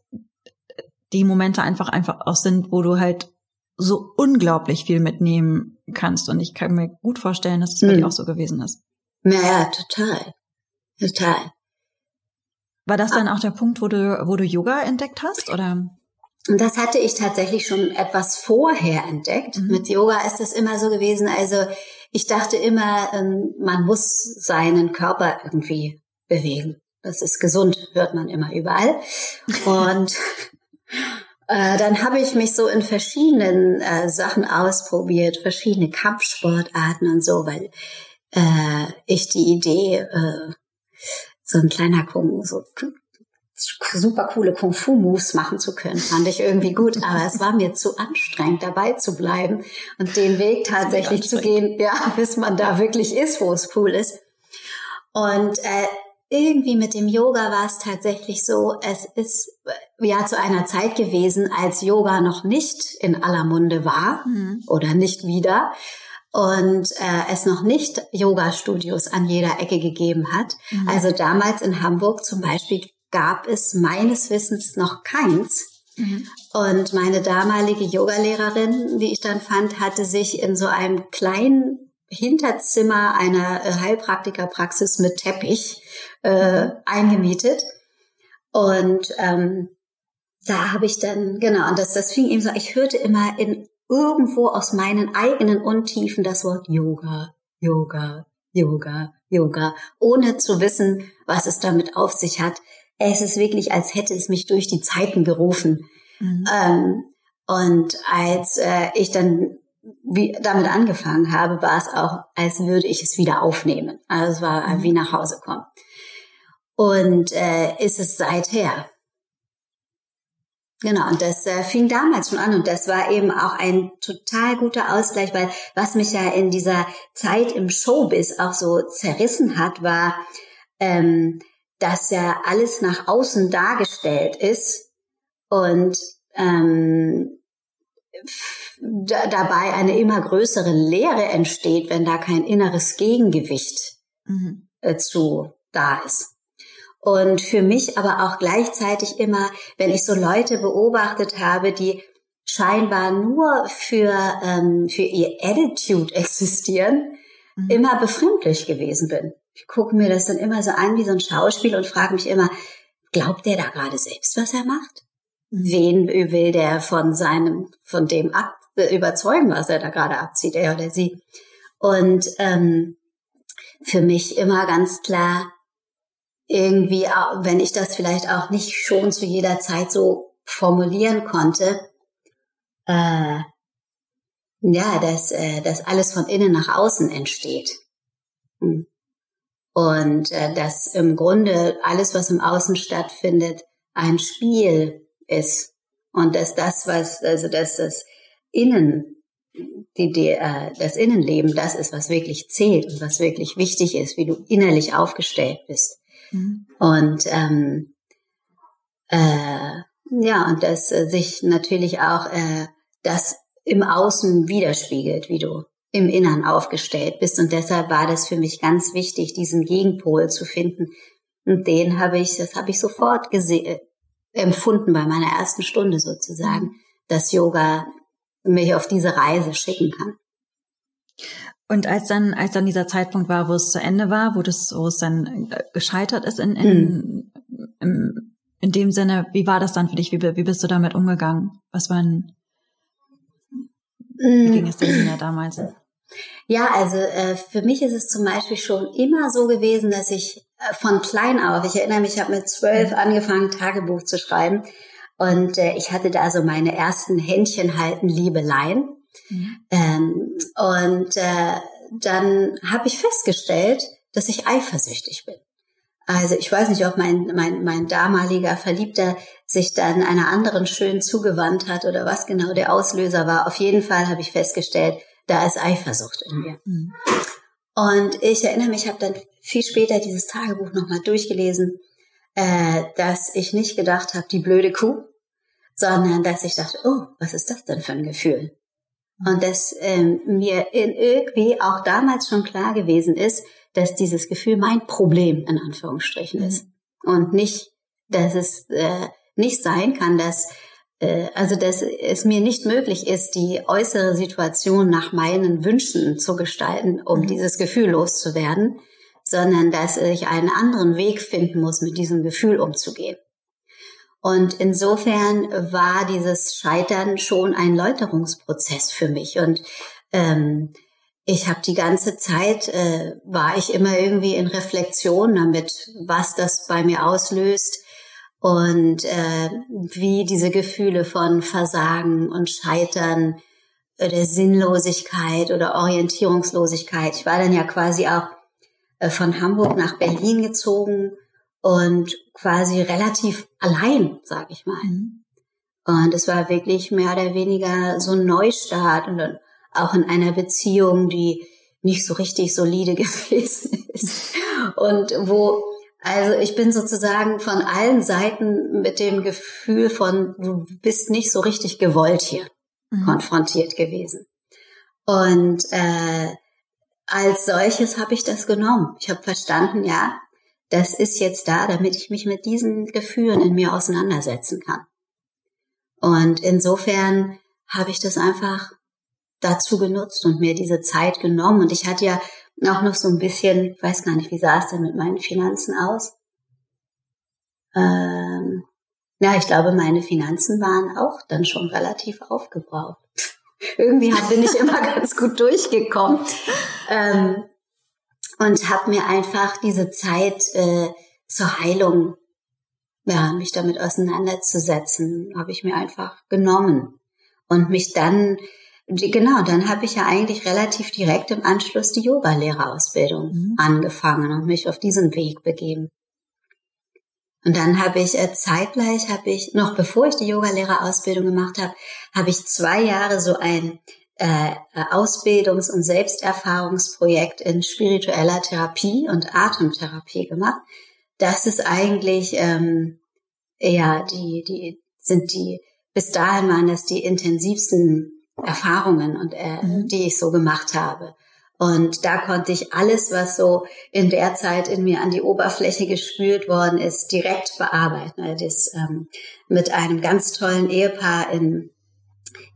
die Momente einfach einfach auch sind, wo du halt so unglaublich viel mitnehmen kannst. Und ich kann mir gut vorstellen, dass es hm. bei dir auch so gewesen ist. Naja, total. Total. War das dann auch der Punkt, wo du, wo du Yoga entdeckt hast, oder? Und das hatte ich tatsächlich schon etwas vorher entdeckt. Mhm. Mit Yoga ist das immer so gewesen. Also ich dachte immer, ähm, man muss seinen Körper irgendwie bewegen. Das ist gesund, hört man immer überall. Und *laughs* äh, dann habe ich mich so in verschiedenen äh, Sachen ausprobiert, verschiedene Kampfsportarten und so, weil äh, ich die Idee, äh, so ein kleiner Kung, so super coole Kung-Fu-Moves machen zu können, fand ich irgendwie gut. Aber es war mir zu anstrengend, dabei zu bleiben und den Weg tatsächlich zu gehen, ja, *laughs* bis man da wirklich ist, wo es cool ist. Und äh, irgendwie mit dem Yoga war es tatsächlich so, es ist äh, ja zu einer Zeit gewesen, als Yoga noch nicht in aller Munde war mhm. oder nicht wieder und äh, es noch nicht Yoga-Studios an jeder Ecke gegeben hat. Mhm. Also damals in Hamburg zum Beispiel gab es meines Wissens noch keins. Mhm. Und meine damalige Yogalehrerin, die ich dann fand, hatte sich in so einem kleinen Hinterzimmer einer äh, Heilpraktikerpraxis mit Teppich äh, eingemietet. Und ähm, da habe ich dann, genau, und das, das fing eben so, ich hörte immer in irgendwo aus meinen eigenen Untiefen das Wort Yoga, Yoga, Yoga, Yoga, ohne zu wissen, was es damit auf sich hat es ist wirklich, als hätte es mich durch die Zeiten gerufen. Mhm. Ähm, und als äh, ich dann wie, damit angefangen habe, war es auch, als würde ich es wieder aufnehmen. Also es war mhm. wie nach Hause kommen. Und äh, ist es seither. Genau, und das äh, fing damals schon an und das war eben auch ein total guter Ausgleich, weil was mich ja in dieser Zeit im Showbiz auch so zerrissen hat, war, ähm, dass ja alles nach außen dargestellt ist und ähm, dabei eine immer größere Leere entsteht, wenn da kein inneres Gegengewicht mhm. äh, zu da ist. Und für mich aber auch gleichzeitig immer, wenn ich so Leute beobachtet habe, die scheinbar nur für, ähm, für ihr Attitude *laughs* existieren, mhm. immer befremdlich gewesen bin. Ich gucke mir das dann immer so an wie so ein Schauspiel und frage mich immer, glaubt der da gerade selbst, was er macht? Mhm. Wen will der von seinem, von dem ab, überzeugen, was er da gerade abzieht, er oder sie? Und ähm, für mich immer ganz klar, irgendwie, wenn ich das vielleicht auch nicht schon zu jeder Zeit so formulieren konnte, äh, ja, dass, äh, dass alles von innen nach außen entsteht. Hm. Und äh, dass im Grunde alles, was im Außen stattfindet, ein Spiel ist. Und dass das, was, also dass das Innen, die, die, äh, das Innenleben, das ist, was wirklich zählt und was wirklich wichtig ist, wie du innerlich aufgestellt bist. Mhm. Und ähm, äh, ja, und dass äh, sich natürlich auch äh, das im Außen widerspiegelt, wie du im Innern aufgestellt bist. Und deshalb war das für mich ganz wichtig, diesen Gegenpol zu finden. Und den habe ich, das habe ich sofort gesehen, äh, empfunden bei meiner ersten Stunde sozusagen, dass Yoga mich auf diese Reise schicken kann. Und als dann, als dann dieser Zeitpunkt war, wo es zu Ende war, wo das, wo es dann äh, gescheitert ist in, in, mhm. in, in dem Sinne, wie war das dann für dich? Wie, wie bist du damit umgegangen? Was waren, wie ging es denn Nina damals? Ja, also äh, für mich ist es zum Beispiel schon immer so gewesen, dass ich äh, von klein auf, ich erinnere mich, ich habe mit zwölf mhm. angefangen, Tagebuch zu schreiben und äh, ich hatte da so meine ersten Händchen halten Liebeleien. Mhm. Ähm, und äh, dann habe ich festgestellt, dass ich eifersüchtig bin. Also ich weiß nicht, ob mein, mein, mein damaliger Verliebter sich dann einer anderen schön zugewandt hat oder was genau der Auslöser war. Auf jeden Fall habe ich festgestellt, da ist Eifersucht in mir. Mhm. Und ich erinnere mich, ich habe dann viel später dieses Tagebuch nochmal durchgelesen, äh, dass ich nicht gedacht habe, die blöde Kuh, sondern dass ich dachte, oh, was ist das denn für ein Gefühl? Und dass ähm, mir in irgendwie auch damals schon klar gewesen ist, dass dieses Gefühl mein Problem in Anführungsstrichen ist. Mhm. Und nicht, dass es äh, nicht sein kann, dass äh, also dass es mir nicht möglich ist, die äußere Situation nach meinen Wünschen zu gestalten, um mhm. dieses Gefühl loszuwerden, sondern dass ich einen anderen Weg finden muss, mit diesem Gefühl umzugehen. Und insofern war dieses Scheitern schon ein Läuterungsprozess für mich. Und ähm, ich habe die ganze Zeit, äh, war ich immer irgendwie in Reflexion damit, was das bei mir auslöst und äh, wie diese Gefühle von Versagen und Scheitern oder Sinnlosigkeit oder Orientierungslosigkeit. Ich war dann ja quasi auch äh, von Hamburg nach Berlin gezogen und quasi relativ allein, sag ich mal. Mhm. Und es war wirklich mehr oder weniger so ein Neustart und dann auch in einer Beziehung, die nicht so richtig solide *laughs* gewesen ist und wo also ich bin sozusagen von allen Seiten mit dem Gefühl von, du bist nicht so richtig gewollt hier mhm. konfrontiert gewesen. Und äh, als solches habe ich das genommen. Ich habe verstanden, ja, das ist jetzt da, damit ich mich mit diesen Gefühlen in mir auseinandersetzen kann. Und insofern habe ich das einfach dazu genutzt und mir diese Zeit genommen. Und ich hatte ja auch noch so ein bisschen, ich weiß gar nicht, wie sah es denn mit meinen Finanzen aus? Ähm, ja, ich glaube, meine Finanzen waren auch dann schon relativ aufgebraucht. *laughs* Irgendwie bin ich *laughs* immer ganz gut durchgekommen. Ähm, und habe mir einfach diese Zeit äh, zur Heilung, ja, mich damit auseinanderzusetzen, habe ich mir einfach genommen und mich dann Genau, dann habe ich ja eigentlich relativ direkt im Anschluss die Yogalehrerausbildung mhm. angefangen und mich auf diesen Weg begeben. Und dann habe ich äh, zeitgleich, habe ich, noch bevor ich die Yogalehrerausbildung gemacht habe, habe ich zwei Jahre so ein äh, Ausbildungs- und Selbsterfahrungsprojekt in spiritueller Therapie und Atemtherapie gemacht. Das ist eigentlich, ähm, ja, die, die sind die, bis dahin waren das die intensivsten Erfahrungen und äh, mhm. die ich so gemacht habe. Und da konnte ich alles, was so in der Zeit in mir an die Oberfläche gespült worden ist, direkt bearbeiten. Das ähm, mit einem ganz tollen Ehepaar in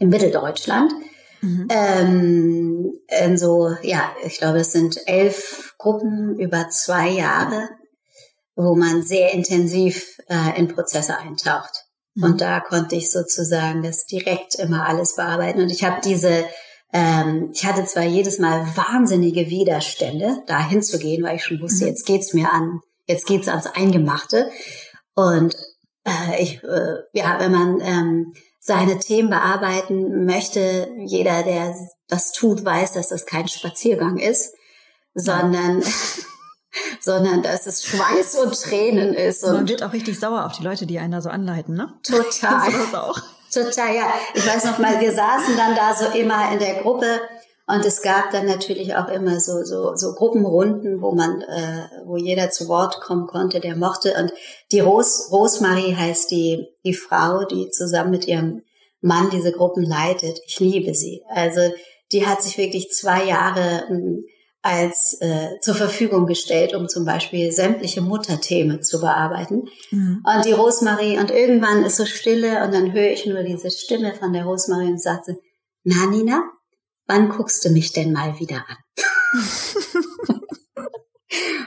in Mitteldeutschland. Mhm. Ähm, in so, ja, ich glaube, es sind elf Gruppen über zwei Jahre, wo man sehr intensiv äh, in Prozesse eintaucht. Mhm. Und da konnte ich sozusagen das direkt immer alles bearbeiten. Und ich habe diese, ähm, ich hatte zwar jedes Mal wahnsinnige Widerstände, da hinzugehen, weil ich schon wusste, mhm. jetzt geht's mir an, jetzt geht's ans Eingemachte. Und äh, ich, äh, ja, wenn man ähm, seine Themen bearbeiten möchte, jeder, der das tut, weiß, dass das kein Spaziergang ist, sondern *laughs* *laughs* sondern dass es Schweiß und Tränen ist. Und Man wird auch richtig sauer auf die Leute, die einen da so anleiten, ne? Total. *laughs* das auch. Total, ja. Ich weiß noch mal, wir saßen dann da so immer in der Gruppe und es gab dann natürlich auch immer so so so Gruppenrunden, wo man, äh, wo jeder zu Wort kommen konnte, der mochte. Und die Ros Rosmarie heißt die die Frau, die zusammen mit ihrem Mann diese Gruppen leitet. Ich liebe sie. Also die hat sich wirklich zwei Jahre hm, als äh, zur Verfügung gestellt, um zum Beispiel sämtliche Mutterthemen zu bearbeiten. Mhm. Und die Rosmarie, und irgendwann ist so Stille und dann höre ich nur diese Stimme von der Rosmarie und sagte, na Nina, wann guckst du mich denn mal wieder an? *laughs*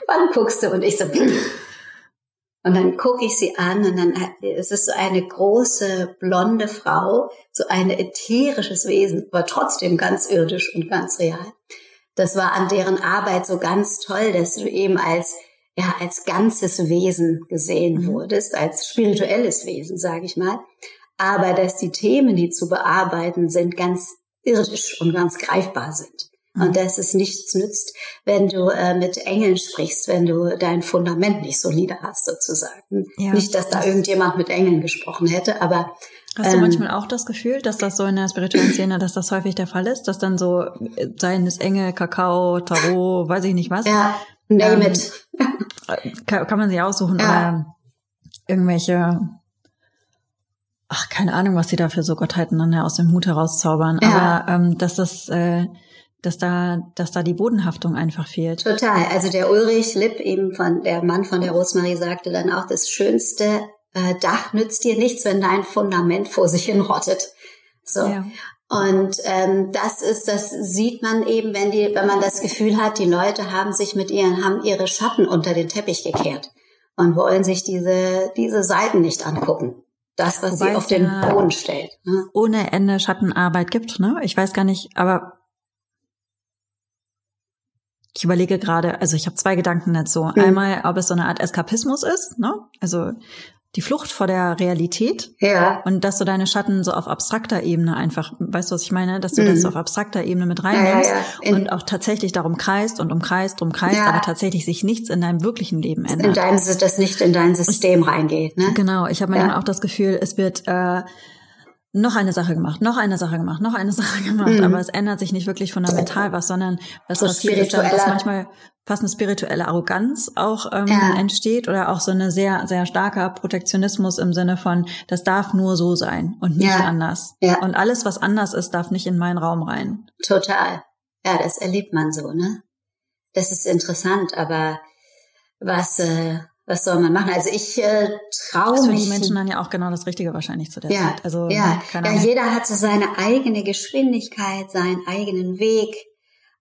wann guckst du? Und ich so, und dann gucke ich sie an und dann es ist so eine große blonde Frau, so ein ätherisches Wesen, aber trotzdem ganz irdisch und ganz real das war an deren Arbeit so ganz toll, dass du eben als ja als ganzes Wesen gesehen mhm. wurdest, als spirituelles Wesen, sage ich mal. Aber dass die Themen, die zu bearbeiten sind, ganz irdisch und ganz greifbar sind. Mhm. Und dass es nichts nützt, wenn du äh, mit Engeln sprichst, wenn du dein Fundament nicht solide hast, sozusagen. Ja, nicht, dass da irgendjemand mit Engeln gesprochen hätte, aber Hast du ähm, manchmal auch das Gefühl, dass das so in der spirituellen Szene, dass das häufig der Fall ist, dass dann so äh, seien es Engel, Kakao, Tarot, weiß ich nicht was. Ja, name ähm, it. Kann, kann, man sich aussuchen ja. irgendwelche, ach keine Ahnung, was sie da für so Gottheiten dann aus dem Hut herauszaubern. Ja. Aber ähm, dass das äh, dass da, dass da die Bodenhaftung einfach fehlt. Total. Also der Ulrich Lipp, eben von der Mann von der Rosmarie, sagte dann auch, das Schönste äh, Dach nützt dir nichts, wenn dein Fundament vor sich hin rottet. So. Ja. Und ähm, das ist, das sieht man eben, wenn die, wenn man das Gefühl hat, die Leute haben sich mit ihren, haben ihre Schatten unter den Teppich gekehrt und wollen sich diese diese Seiten nicht angucken. Das, was Wobei sie auf den Boden stellt. Ne? Ohne Ende Schattenarbeit gibt, ne? Ich weiß gar nicht, aber ich überlege gerade, also ich habe zwei Gedanken dazu. Mhm. Einmal, ob es so eine Art Eskapismus ist, ne? Also die Flucht vor der Realität. Ja. Und dass du deine Schatten so auf abstrakter Ebene einfach, weißt du, was ich meine? Dass du mhm. das auf abstrakter Ebene mit reinnimmst ja, ja, und auch tatsächlich darum kreist und umkreist, umkreist, aber tatsächlich sich nichts in deinem wirklichen Leben ändert. In deinem, das nicht in dein System reingeht, ne? Genau. Ich habe manchmal auch das Gefühl, es wird, äh, noch eine Sache gemacht, noch eine Sache gemacht, noch eine *laughs* Sache gemacht, mhm. aber es ändert sich nicht wirklich fundamental was, sondern was so passiert ist, dass manchmal fast eine spirituelle Arroganz auch ähm, ja. entsteht oder auch so eine sehr, sehr starker Protektionismus im Sinne von, das darf nur so sein und nicht ja. anders. Ja. Und alles, was anders ist, darf nicht in meinen Raum rein. Total. Ja, das erlebt man so, ne? Das ist interessant, aber was, äh, was soll man machen? Also ich äh, traue mich. Das für die Menschen dann ja auch genau das Richtige wahrscheinlich zu der ja, Zeit. Also ja, ja, jeder hat so seine eigene Geschwindigkeit, seinen eigenen Weg.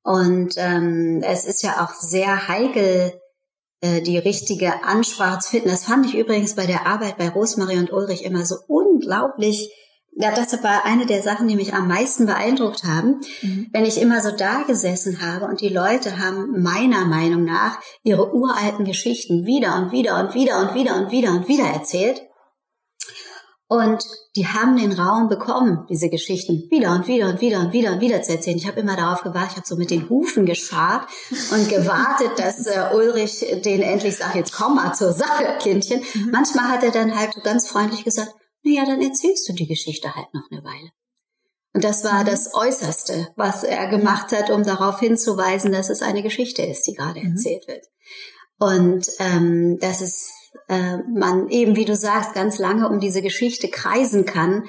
Und ähm, es ist ja auch sehr heikel, äh, die richtige Ansprache zu finden. Das fand ich übrigens bei der Arbeit bei Rosmarie und Ulrich immer so unglaublich ja, das war eine der Sachen, die mich am meisten beeindruckt haben. Mhm. Wenn ich immer so da gesessen habe und die Leute haben meiner Meinung nach ihre uralten Geschichten wieder und wieder und wieder und wieder und wieder und wieder erzählt. Und die haben den Raum bekommen, diese Geschichten wieder und wieder und wieder und wieder und wieder zu erzählen. Ich habe immer darauf gewartet, ich habe so mit den Hufen geschart und gewartet, *laughs* dass äh, Ulrich den endlich sagt, jetzt komm mal zur Sache, Kindchen. Mhm. Manchmal hat er dann halt so ganz freundlich gesagt, naja, dann erzählst du die Geschichte halt noch eine Weile. Und das war mhm. das Äußerste, was er gemacht hat, um darauf hinzuweisen, dass es eine Geschichte ist, die gerade mhm. erzählt wird. Und ähm, dass es äh, man eben, wie du sagst, ganz lange um diese Geschichte kreisen kann,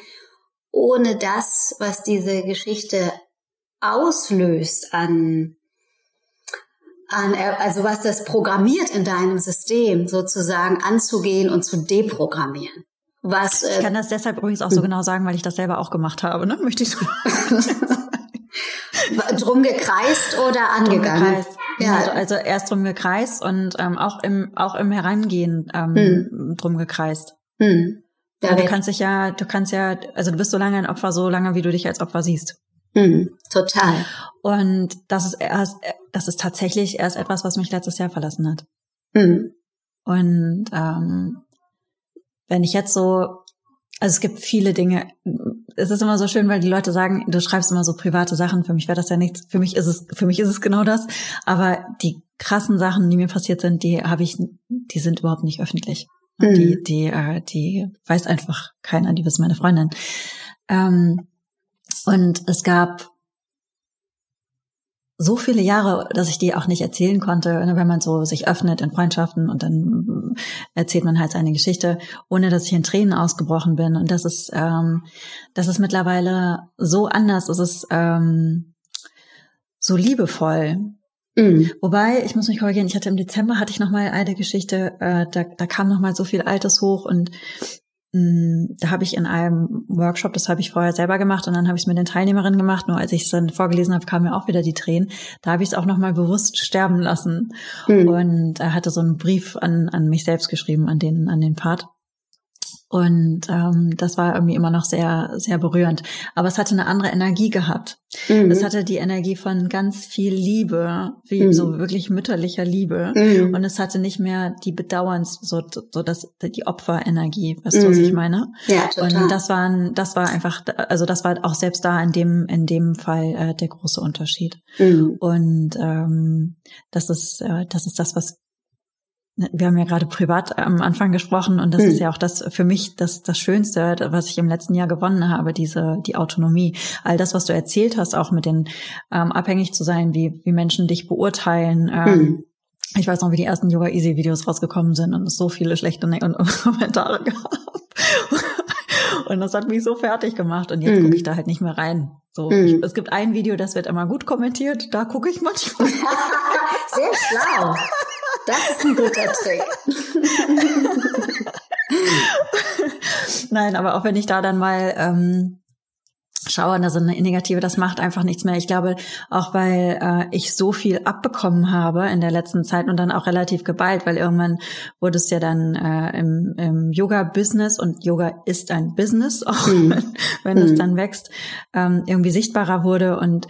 ohne das, was diese Geschichte auslöst an, an also was das programmiert in deinem System sozusagen anzugehen und zu deprogrammieren was. Äh, ich kann das deshalb übrigens auch so hm. genau sagen, weil ich das selber auch gemacht habe, ne? Möchte ich so. *laughs* drum gekreist oder angegangen? Drum gekreist. Ja, also, also erst drum gekreist und ähm, auch im auch im Herangehen ähm, hm. drum gekreist. Hm. Ja, du kannst dich ja, du kannst ja, also du bist so lange ein Opfer, so lange wie du dich als Opfer siehst. Hm. Total. Und das ist erst, das ist tatsächlich erst etwas, was mich letztes Jahr verlassen hat. Hm. Und ähm, wenn ich jetzt so also es gibt viele Dinge. Es ist immer so schön, weil die Leute sagen, du schreibst immer so private Sachen. Für mich wäre das ja nichts. Für mich ist es, für mich ist es genau das. Aber die krassen Sachen, die mir passiert sind, die habe ich, die sind überhaupt nicht öffentlich. Mhm. Die, die, äh, die weiß einfach keiner. Die wissen meine Freundin. Ähm, und es gab so viele Jahre, dass ich die auch nicht erzählen konnte, ne, wenn man so sich öffnet in Freundschaften und dann erzählt man halt seine Geschichte, ohne dass ich in Tränen ausgebrochen bin. Und das ist, ähm, das ist mittlerweile so anders. Es ist ähm, so liebevoll. Mhm. Wobei, ich muss mich korrigieren, ich hatte im Dezember hatte ich noch mal eine Geschichte, äh, da, da kam noch mal so viel Altes hoch und da habe ich in einem Workshop, das habe ich vorher selber gemacht und dann habe ich es mit den Teilnehmerinnen gemacht. Nur als ich es dann vorgelesen habe, kamen mir auch wieder die Tränen. Da habe ich es auch nochmal bewusst sterben lassen mhm. und er hatte so einen Brief an, an mich selbst geschrieben, an den, an den Part. Und ähm, das war irgendwie immer noch sehr, sehr berührend. Aber es hatte eine andere Energie gehabt. Mhm. Es hatte die Energie von ganz viel Liebe, wie mhm. so wirklich mütterlicher Liebe. Mhm. Und es hatte nicht mehr die Bedauerns, so, so das, die Opferenergie, weißt du, was ich mhm. meine? Ja, total. Und das war, das war einfach, also das war auch selbst da in dem, in dem Fall äh, der große Unterschied. Mhm. Und ähm, das ist, äh, das ist das, was wir haben ja gerade privat am Anfang gesprochen und das hm. ist ja auch das für mich das das Schönste, was ich im letzten Jahr gewonnen habe, diese die Autonomie. All das, was du erzählt hast, auch mit den ähm, abhängig zu sein, wie wie Menschen dich beurteilen. Ähm, hm. Ich weiß noch, wie die ersten Yoga Easy Videos rausgekommen sind und es so viele schlechte ne *laughs* Kommentare gab. Und das hat mich so fertig gemacht und jetzt mm. gucke ich da halt nicht mehr rein. So, mm. ich, es gibt ein Video, das wird immer gut kommentiert, da gucke ich manchmal. *laughs* Sehr schlau. Das ist ein guter *laughs* Trick. Nein, aber auch wenn ich da dann mal ähm, schaue, da sind negative, das macht einfach nichts mehr. Ich glaube, auch weil äh, ich so viel abbekommen habe in der letzten Zeit und dann auch relativ geballt, weil irgendwann wurde es ja dann äh, im, im Yoga-Business und Yoga ist ein Business, *laughs* auch mhm. wenn, wenn es mhm. dann wächst, ähm, irgendwie sichtbarer wurde und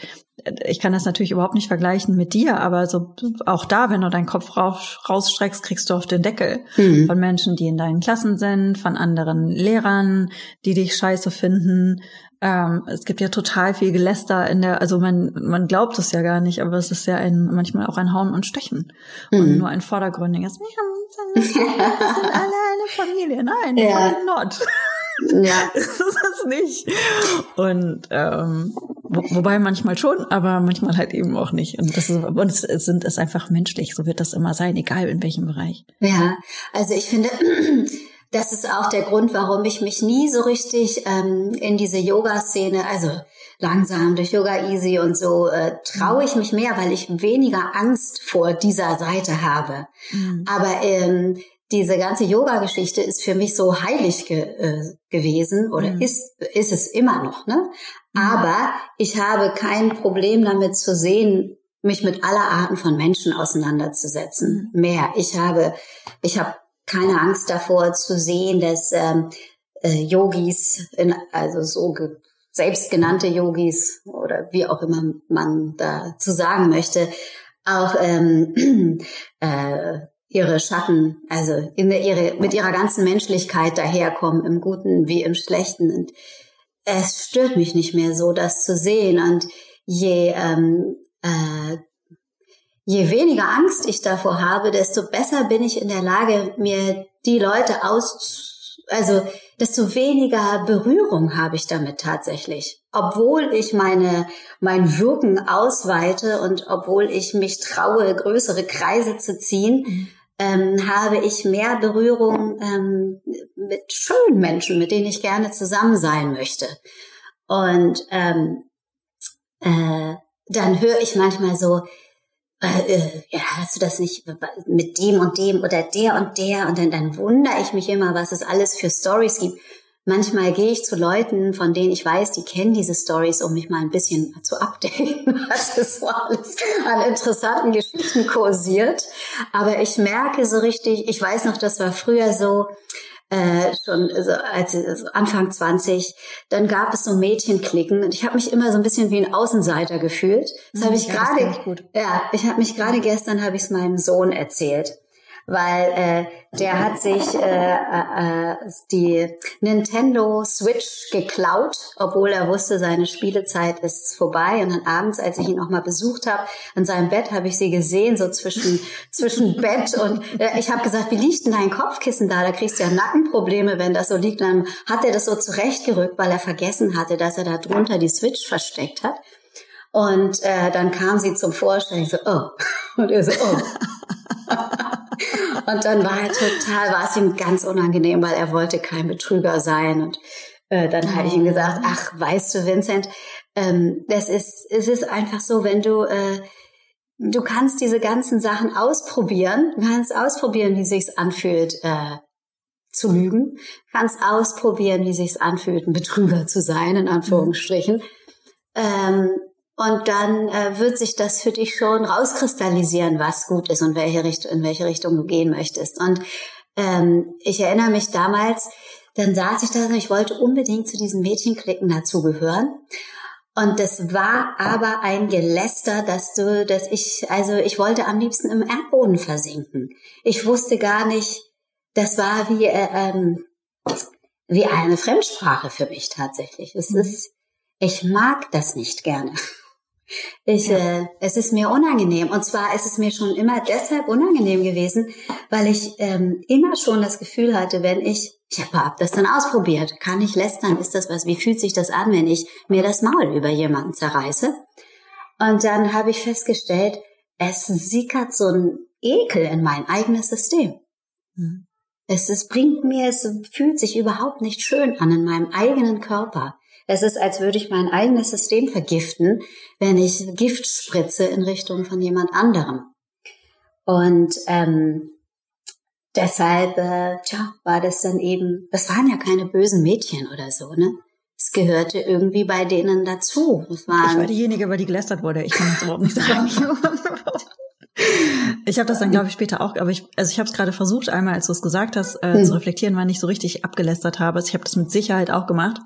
ich kann das natürlich überhaupt nicht vergleichen mit dir, aber so auch da, wenn du deinen Kopf raus, rausstreckst, kriegst du auf den Deckel mhm. von Menschen, die in deinen Klassen sind, von anderen Lehrern, die dich scheiße finden. Ähm, es gibt ja total viel Geläster in der, also man, man glaubt es ja gar nicht, aber es ist ja ein, manchmal auch ein Hauen und Stechen mhm. und nur ein vordergründiges. Wir sind alle eine Familie. Nein, ja. not. *laughs* Ja. *laughs* das ist nicht. Und ähm, wo, wobei manchmal schon, aber manchmal halt eben auch nicht. Und das ist, und es sind es einfach menschlich. So wird das immer sein, egal in welchem Bereich. Ja, also ich finde, *clears throat* das ist auch der Grund, warum ich mich nie so richtig ähm, in diese Yoga-Szene, also langsam durch Yoga Easy und so, äh, traue ich mich mehr, weil ich weniger Angst vor dieser Seite habe. Mhm. Aber ähm, diese ganze Yoga-Geschichte ist für mich so heilig ge äh, gewesen oder mhm. ist, ist es immer noch. Ne? Mhm. Aber ich habe kein Problem damit zu sehen, mich mit aller Arten von Menschen auseinanderzusetzen. Mhm. Mehr. Ich habe, ich habe keine Angst davor zu sehen, dass ähm, äh, Yogis, in, also so selbstgenannte Yogis oder wie auch immer man da zu sagen möchte, auch ähm, *clears throat* äh, ihre Schatten, also in der, ihre, mit ihrer ganzen Menschlichkeit daherkommen, im Guten wie im Schlechten. Und es stört mich nicht mehr so, das zu sehen. Und je, ähm, äh, je weniger Angst ich davor habe, desto besser bin ich in der Lage, mir die Leute aus, also desto weniger Berührung habe ich damit tatsächlich. Obwohl ich meine, mein Wirken ausweite und obwohl ich mich traue, größere Kreise zu ziehen, mhm ähm, habe ich mehr Berührung ähm, mit schönen Menschen, mit denen ich gerne zusammen sein möchte. Und ähm, äh, dann höre ich manchmal so, äh, äh, ja, hast du das nicht mit dem und dem oder der und der? Und dann, dann wundere ich mich immer, was es alles für Stories gibt. Manchmal gehe ich zu Leuten, von denen ich weiß, die kennen diese Stories, um mich mal ein bisschen zu updaten, *laughs* was es so alles an interessanten Geschichten kursiert. Aber ich merke so richtig, ich weiß noch, das war früher so, äh, schon so, als also Anfang 20, dann gab es so Mädchenklicken und ich habe mich immer so ein bisschen wie ein Außenseiter gefühlt. Das habe mhm, ich ja, gerade, ja, ich habe mich gerade gestern habe ich es meinem Sohn erzählt weil äh, der hat sich äh, äh, die Nintendo Switch geklaut, obwohl er wusste, seine Spielezeit ist vorbei. Und dann abends, als ich ihn auch mal besucht habe, an seinem Bett habe ich sie gesehen, so zwischen *laughs* zwischen Bett und äh, ich habe gesagt, wie liegt denn dein Kopfkissen da? Da kriegst du ja Nackenprobleme, wenn das so liegt. Und dann hat er das so zurechtgerückt, weil er vergessen hatte, dass er da drunter die Switch versteckt hat. Und äh, dann kam sie zum ich so, oh. *laughs* Und er so, oh. *laughs* und dann war er total, war es ihm ganz unangenehm, weil er wollte kein Betrüger sein. Und äh, dann oh. habe ich ihm gesagt, ach, weißt du, Vincent, ähm, das ist, es ist einfach so, wenn du, äh, du kannst diese ganzen Sachen ausprobieren, du kannst ausprobieren, wie sich's anfühlt, äh, zu lügen, kannst ausprobieren, wie sich's anfühlt, ein Betrüger zu sein, in Anführungsstrichen. Mhm. Ähm, und dann äh, wird sich das für dich schon rauskristallisieren, was gut ist und welche Richtung, in welche Richtung du gehen möchtest. Und ähm, ich erinnere mich damals, dann saß ich da und ich wollte unbedingt zu diesen Mädchenklicken dazugehören. Und das war aber ein Geläster, dass du, dass ich, also ich wollte am liebsten im Erdboden versinken. Ich wusste gar nicht, das war wie, äh, ähm, wie eine Fremdsprache für mich tatsächlich. Es mhm. ist, ich mag das nicht gerne. Ich, ja. äh, es ist mir unangenehm. Und zwar ist es mir schon immer deshalb unangenehm gewesen, weil ich ähm, immer schon das Gefühl hatte, wenn ich, ich habe das dann ausprobiert, kann ich lästern, ist das was, wie fühlt sich das an, wenn ich mir das Maul über jemanden zerreiße? Und dann habe ich festgestellt, es sickert so ein Ekel in mein eigenes System. Mhm. Es, es bringt mir, es fühlt sich überhaupt nicht schön an in meinem eigenen Körper. Es ist, als würde ich mein eigenes System vergiften, wenn ich Gift spritze in Richtung von jemand anderem. Und ähm, deshalb, äh, tja, war das dann eben, das waren ja keine bösen Mädchen oder so, ne? Es gehörte irgendwie bei denen dazu. Das waren, ich war diejenige, über die gelästert wurde. Ich kann das überhaupt nicht sagen. *laughs* Ich habe das dann, glaube ich, später auch, aber ich, also ich habe es gerade versucht, einmal, als du es gesagt hast, äh, hm. zu reflektieren, wann ich so richtig abgelästert habe. Also ich habe das mit Sicherheit auch gemacht.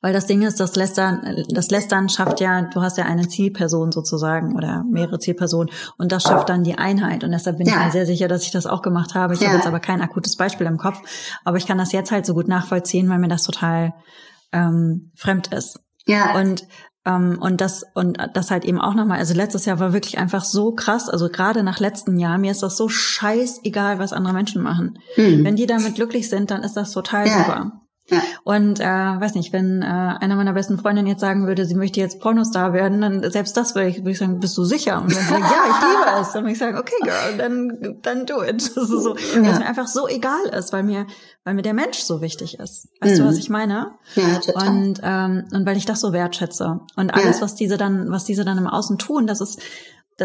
Weil das Ding ist, das Lästern, das Lästern schafft ja, du hast ja eine Zielperson sozusagen oder mehrere Zielpersonen und das schafft dann die Einheit. Und deshalb bin ja. ich mir sehr sicher, dass ich das auch gemacht habe. Ich ja. habe jetzt aber kein akutes Beispiel im Kopf, aber ich kann das jetzt halt so gut nachvollziehen, weil mir das total ähm, fremd ist. Ja. Und ähm, und das und das halt eben auch nochmal. Also letztes Jahr war wirklich einfach so krass. Also gerade nach letzten Jahr mir ist das so scheißegal, was andere Menschen machen. Mhm. Wenn die damit glücklich sind, dann ist das total ja. super. Ja. Und äh, weiß nicht, wenn äh, einer meiner besten Freundinnen jetzt sagen würde, sie möchte jetzt Pornostar werden, dann selbst das würde ich, würde ich sagen, bist du sicher? Und dann sagen, ja, ich liebe es. Dann würde ich sagen, okay, girl, dann dann do it. *laughs* Das ist so, ja. es mir einfach so egal ist, weil mir weil mir der Mensch so wichtig ist. Weißt mhm. du, was ich meine? Ja, total. Und ähm, und weil ich das so wertschätze und alles, ja. was diese dann was diese dann im Außen tun, das ist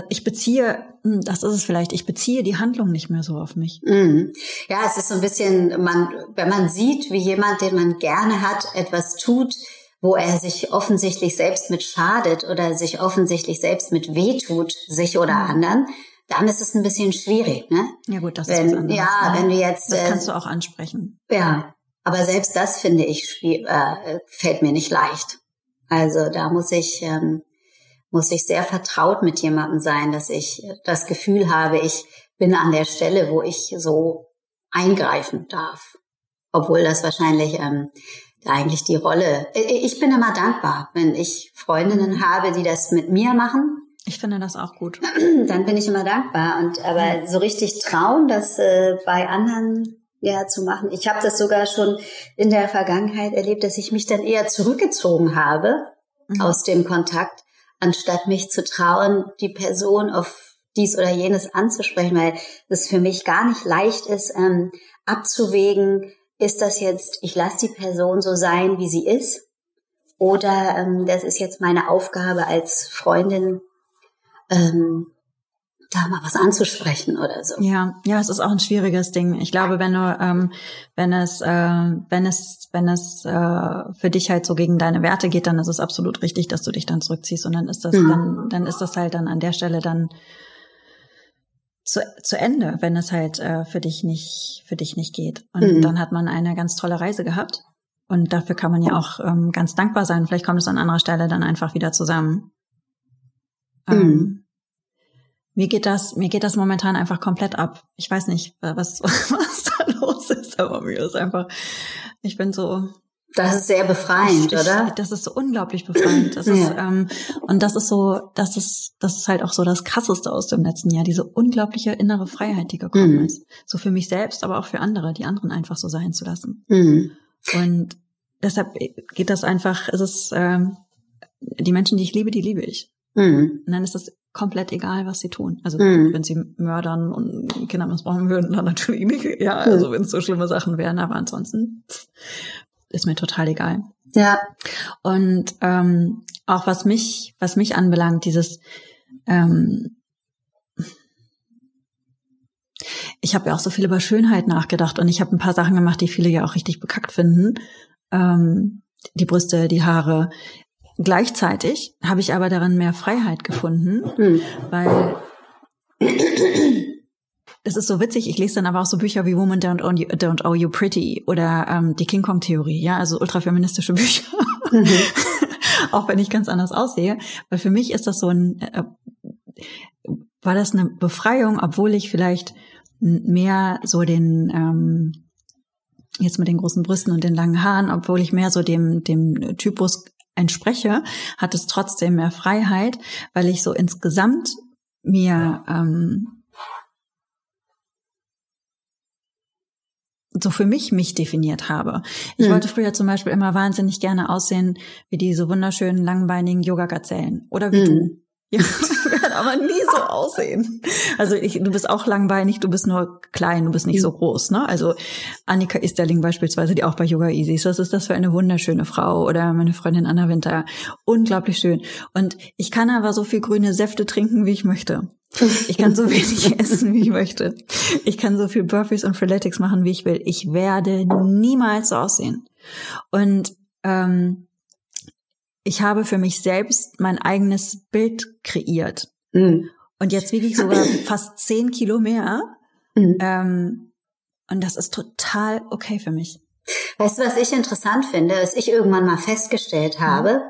ich beziehe, hm, das ist es vielleicht, ich beziehe die Handlung nicht mehr so auf mich. Mhm. Ja, es ist so ein bisschen, man, wenn man sieht, wie jemand, den man gerne hat, etwas tut, wo er sich offensichtlich selbst mit schadet oder sich offensichtlich selbst mit wehtut, sich oder mhm. anderen, dann ist es ein bisschen schwierig, ne? Ja gut, das wenn, ist was anderes. Ja, ne? wenn du jetzt. Das kannst du auch ansprechen. Ja, aber selbst das finde ich äh, fällt mir nicht leicht. Also da muss ich ähm, muss ich sehr vertraut mit jemandem sein, dass ich das Gefühl habe, ich bin an der Stelle, wo ich so eingreifen darf. Obwohl das wahrscheinlich ähm, eigentlich die Rolle. Ich bin immer dankbar, wenn ich Freundinnen habe, die das mit mir machen. Ich finde das auch gut. *clears throat* Dann bin ich immer dankbar. Und aber so richtig trauen, das äh, bei anderen ja zu machen. Ich habe das sogar schon in der Vergangenheit erlebt, dass ich mich dann eher zurückgezogen habe mhm. aus dem Kontakt, anstatt mich zu trauen, die Person auf dies oder jenes anzusprechen, weil es für mich gar nicht leicht ist, ähm, abzuwägen, ist das jetzt, ich lasse die Person so sein, wie sie ist, oder ähm, das ist jetzt meine Aufgabe als Freundin, ähm, da mal was anzusprechen oder so. Ja, ja, es ist auch ein schwieriges Ding. Ich glaube, wenn du, ähm, wenn es, äh, wenn es, wenn es äh, für dich halt so gegen deine Werte geht, dann ist es absolut richtig, dass du dich dann zurückziehst und dann ist das, mhm. dann, dann ist das halt dann an der Stelle dann zu, zu Ende, wenn es halt äh, für dich nicht, für dich nicht geht. Und mhm. dann hat man eine ganz tolle Reise gehabt. Und dafür kann man ja auch ähm, ganz dankbar sein. Vielleicht kommt es an anderer Stelle dann einfach wieder zusammen. Ähm, mhm. Mir geht das, mir geht das momentan einfach komplett ab. Ich weiß nicht, was, *laughs* was da los ist, aber mir ist einfach, ich bin so. Das ist sehr befreiend, ich, oder? Das ist so unglaublich befreiend. Das ja. ist, ähm, und das ist so, das ist, das ist halt auch so das Krasseste aus dem letzten Jahr, diese unglaubliche innere Freiheit, die gekommen mhm. ist. So für mich selbst, aber auch für andere, die anderen einfach so sein zu lassen. Mhm. Und deshalb geht das einfach, es ist, ähm, die Menschen, die ich liebe, die liebe ich. Mhm. Und dann ist das komplett egal, was sie tun. Also mhm. wenn sie mördern und Kinder missbrauchen würden, dann natürlich nicht. *laughs* Ja, also wenn es so schlimme Sachen wären, aber ansonsten ist mir total egal. Ja. Und ähm, auch was mich, was mich anbelangt, dieses ähm, ich habe ja auch so viel über Schönheit nachgedacht und ich habe ein paar Sachen gemacht, die viele ja auch richtig bekackt finden. Ähm, die Brüste, die Haare. Gleichzeitig habe ich aber darin mehr Freiheit gefunden, hm. weil *clears throat* es ist so witzig, ich lese dann aber auch so Bücher wie Woman Don't Own You, Don't Owe You Pretty oder ähm, die King Kong Theorie, ja, also ultrafeministische *laughs* Bücher. Mhm. *laughs* auch wenn ich ganz anders aussehe, weil für mich ist das so ein äh, war das eine Befreiung, obwohl ich vielleicht mehr so den ähm, jetzt mit den großen Brüsten und den langen Haaren, obwohl ich mehr so dem dem Typus entspreche, hat es trotzdem mehr Freiheit, weil ich so insgesamt mir ähm, so für mich mich definiert habe. Ich mhm. wollte früher zum Beispiel immer wahnsinnig gerne aussehen wie diese wunderschönen langbeinigen Yoga-Gazellen oder wie mhm. du. *laughs* Ja, werden aber nie so aussehen. Also ich, du bist auch langbeinig, du bist nur klein, du bist nicht so groß, ne? Also Annika Isterling beispielsweise, die auch bei Yoga Easy ist, was ist das für eine wunderschöne Frau? Oder meine Freundin Anna Winter, unglaublich schön. Und ich kann aber so viel grüne Säfte trinken, wie ich möchte. Ich kann so wenig *laughs* essen, wie ich möchte. Ich kann so viel Burpees und Freeletics machen, wie ich will. Ich werde niemals so aussehen. Und ähm, ich habe für mich selbst mein eigenes Bild kreiert. Mhm. Und jetzt wiege ich sogar *clears throat* fast zehn Kilo mehr. Mhm. Ähm, und das ist total okay für mich. Weißt du, was ich interessant finde, was ich irgendwann mal festgestellt habe,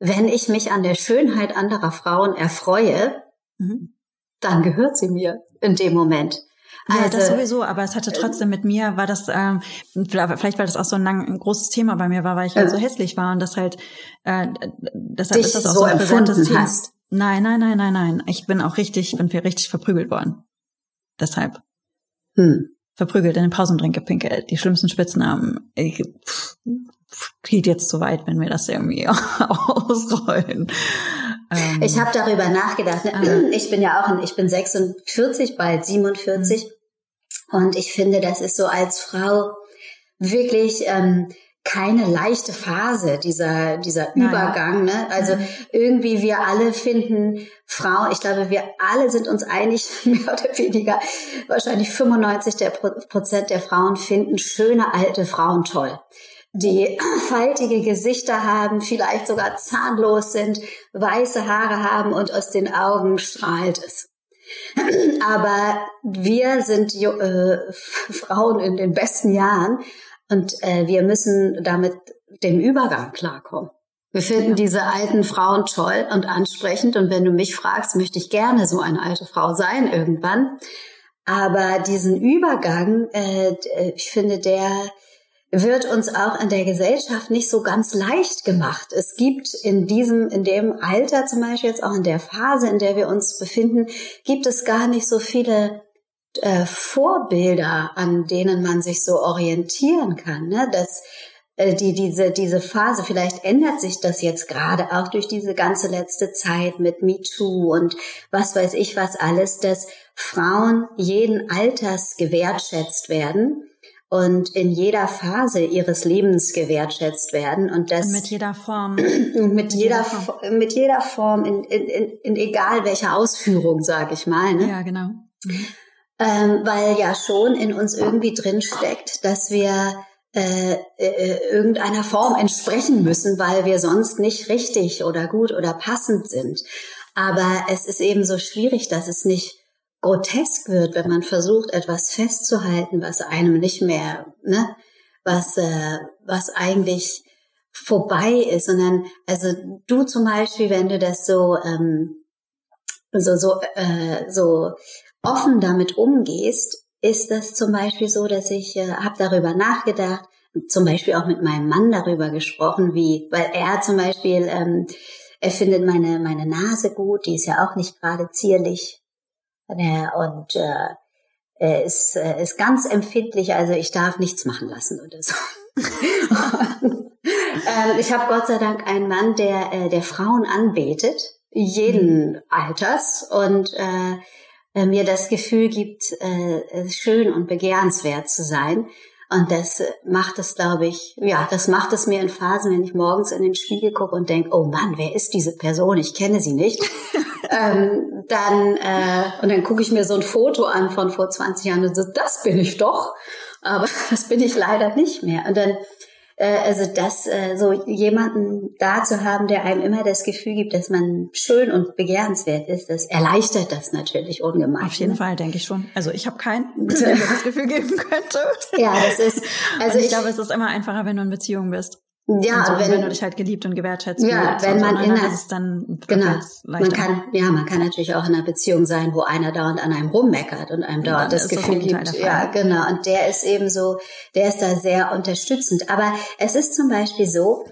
mhm. wenn ich mich an der Schönheit anderer Frauen erfreue, mhm. dann gehört sie mir in dem Moment. Ja, also, das sowieso, aber es hatte trotzdem mit mir, war das, ähm, vielleicht weil das auch so ein, lang, ein großes Thema bei mir war, weil ich halt so hässlich war und das halt, äh, deshalb ist das auch so, so ein präsentes Thema. Hast. Nein, nein, nein, nein, nein. Ich bin auch richtig, bin richtig verprügelt worden. Deshalb. Hm. Verprügelt, in den Pausendrink gepinkelt, die schlimmsten Spitznamen. Ich, pff, geht jetzt zu weit, wenn wir das irgendwie *laughs* ausrollen. Ähm, ich habe darüber nachgedacht. Ne? *clears throat* Ich bin ja auch, ich bin 46, bald 47. Und ich finde, das ist so als Frau wirklich ähm, keine leichte Phase, dieser, dieser Übergang. Ne? Also mhm. irgendwie wir alle finden Frauen, ich glaube, wir alle sind uns einig, *laughs* mehr oder weniger, wahrscheinlich 95 der Prozent der Frauen finden schöne alte Frauen toll die *clears throat* faltige Gesichter haben, vielleicht sogar zahnlos sind, weiße Haare haben und aus den Augen strahlt es. *clears throat* Aber wir sind äh, *laughs* Frauen in den besten Jahren und äh, wir müssen damit dem Übergang klarkommen. Wir finden ja. diese alten Frauen toll und ansprechend und wenn du mich fragst, möchte ich gerne so eine alte Frau sein irgendwann. Aber diesen Übergang, äh, ich finde, der wird uns auch in der Gesellschaft nicht so ganz leicht gemacht. Es gibt in diesem, in dem Alter zum Beispiel jetzt auch in der Phase, in der wir uns befinden, gibt es gar nicht so viele äh, Vorbilder, an denen man sich so orientieren kann. Ne? Dass äh, die, diese, diese Phase, vielleicht ändert sich das jetzt gerade auch durch diese ganze letzte Zeit mit MeToo und was weiß ich was alles, dass Frauen jeden Alters gewertschätzt werden und in jeder Phase ihres Lebens gewertschätzt werden und das mit jeder Form *clears throat* mit, mit jeder, Form. mit jeder Form in, in, in, in egal welcher Ausführung sage ich mal ne? ja genau mhm. Ähm, weil ja schon in uns irgendwie drin steckt dass wir äh, äh, irgendeiner Form entsprechen müssen weil wir sonst nicht richtig oder gut oder passend sind. Aber es ist eben so schwierig dass es nicht grotesk wird, wenn man versucht, etwas festzuhalten, was einem nicht mehr, ne, was, äh, was eigentlich vorbei ist, sondern also du zum Beispiel, wenn du das so ähm, so so äh, so offen damit umgehst, ist das zum Beispiel so, dass ich äh, habe darüber nachgedacht, zum Beispiel auch mit meinem Mann darüber gesprochen, wie, weil er zum Beispiel ähm, er findet meine meine Nase gut, die ist ja auch nicht gerade zierlich und äh, er ist, äh, ist ganz empfindlich, also ich darf nichts machen lassen oder so. *laughs* ähm, ich habe Gott sei Dank einen Mann, der, äh, der Frauen anbetet, jeden mhm. Alters und äh, äh, mir das Gefühl gibt, äh, schön und begehrenswert zu sein. Und das macht es, glaube ich, ja, das macht es mir in Phasen, wenn ich morgens in den Spiegel gucke und denke, oh Mann, wer ist diese Person? Ich kenne sie nicht. *laughs* ähm, dann äh, und dann gucke ich mir so ein Foto an von vor 20 Jahren und so, das bin ich doch, aber *laughs* das bin ich leider nicht mehr. Und dann äh, also das äh, so jemanden da zu haben, der einem immer das Gefühl gibt, dass man schön und begehrenswert ist, das erleichtert das natürlich ungemein. Auf jeden ne? Fall, denke ich schon. Also ich habe keinen, *laughs* der mir das Gefühl geben könnte. Ja, das ist also ich, ich glaube, es ist immer einfacher, wenn du in Beziehung bist. Ja, so, wenn, wenn, du dich halt geliebt und gewertschätzt ja, fühlst. wenn man so, in einer, ist dann genau, man kann ja, man kann natürlich auch in einer Beziehung sein, wo einer dauernd an einem rummeckert und einem dauernd das Gefühl gibt, ja, genau. Und der ist eben so, der ist da sehr unterstützend. Aber es ist zum Beispiel so,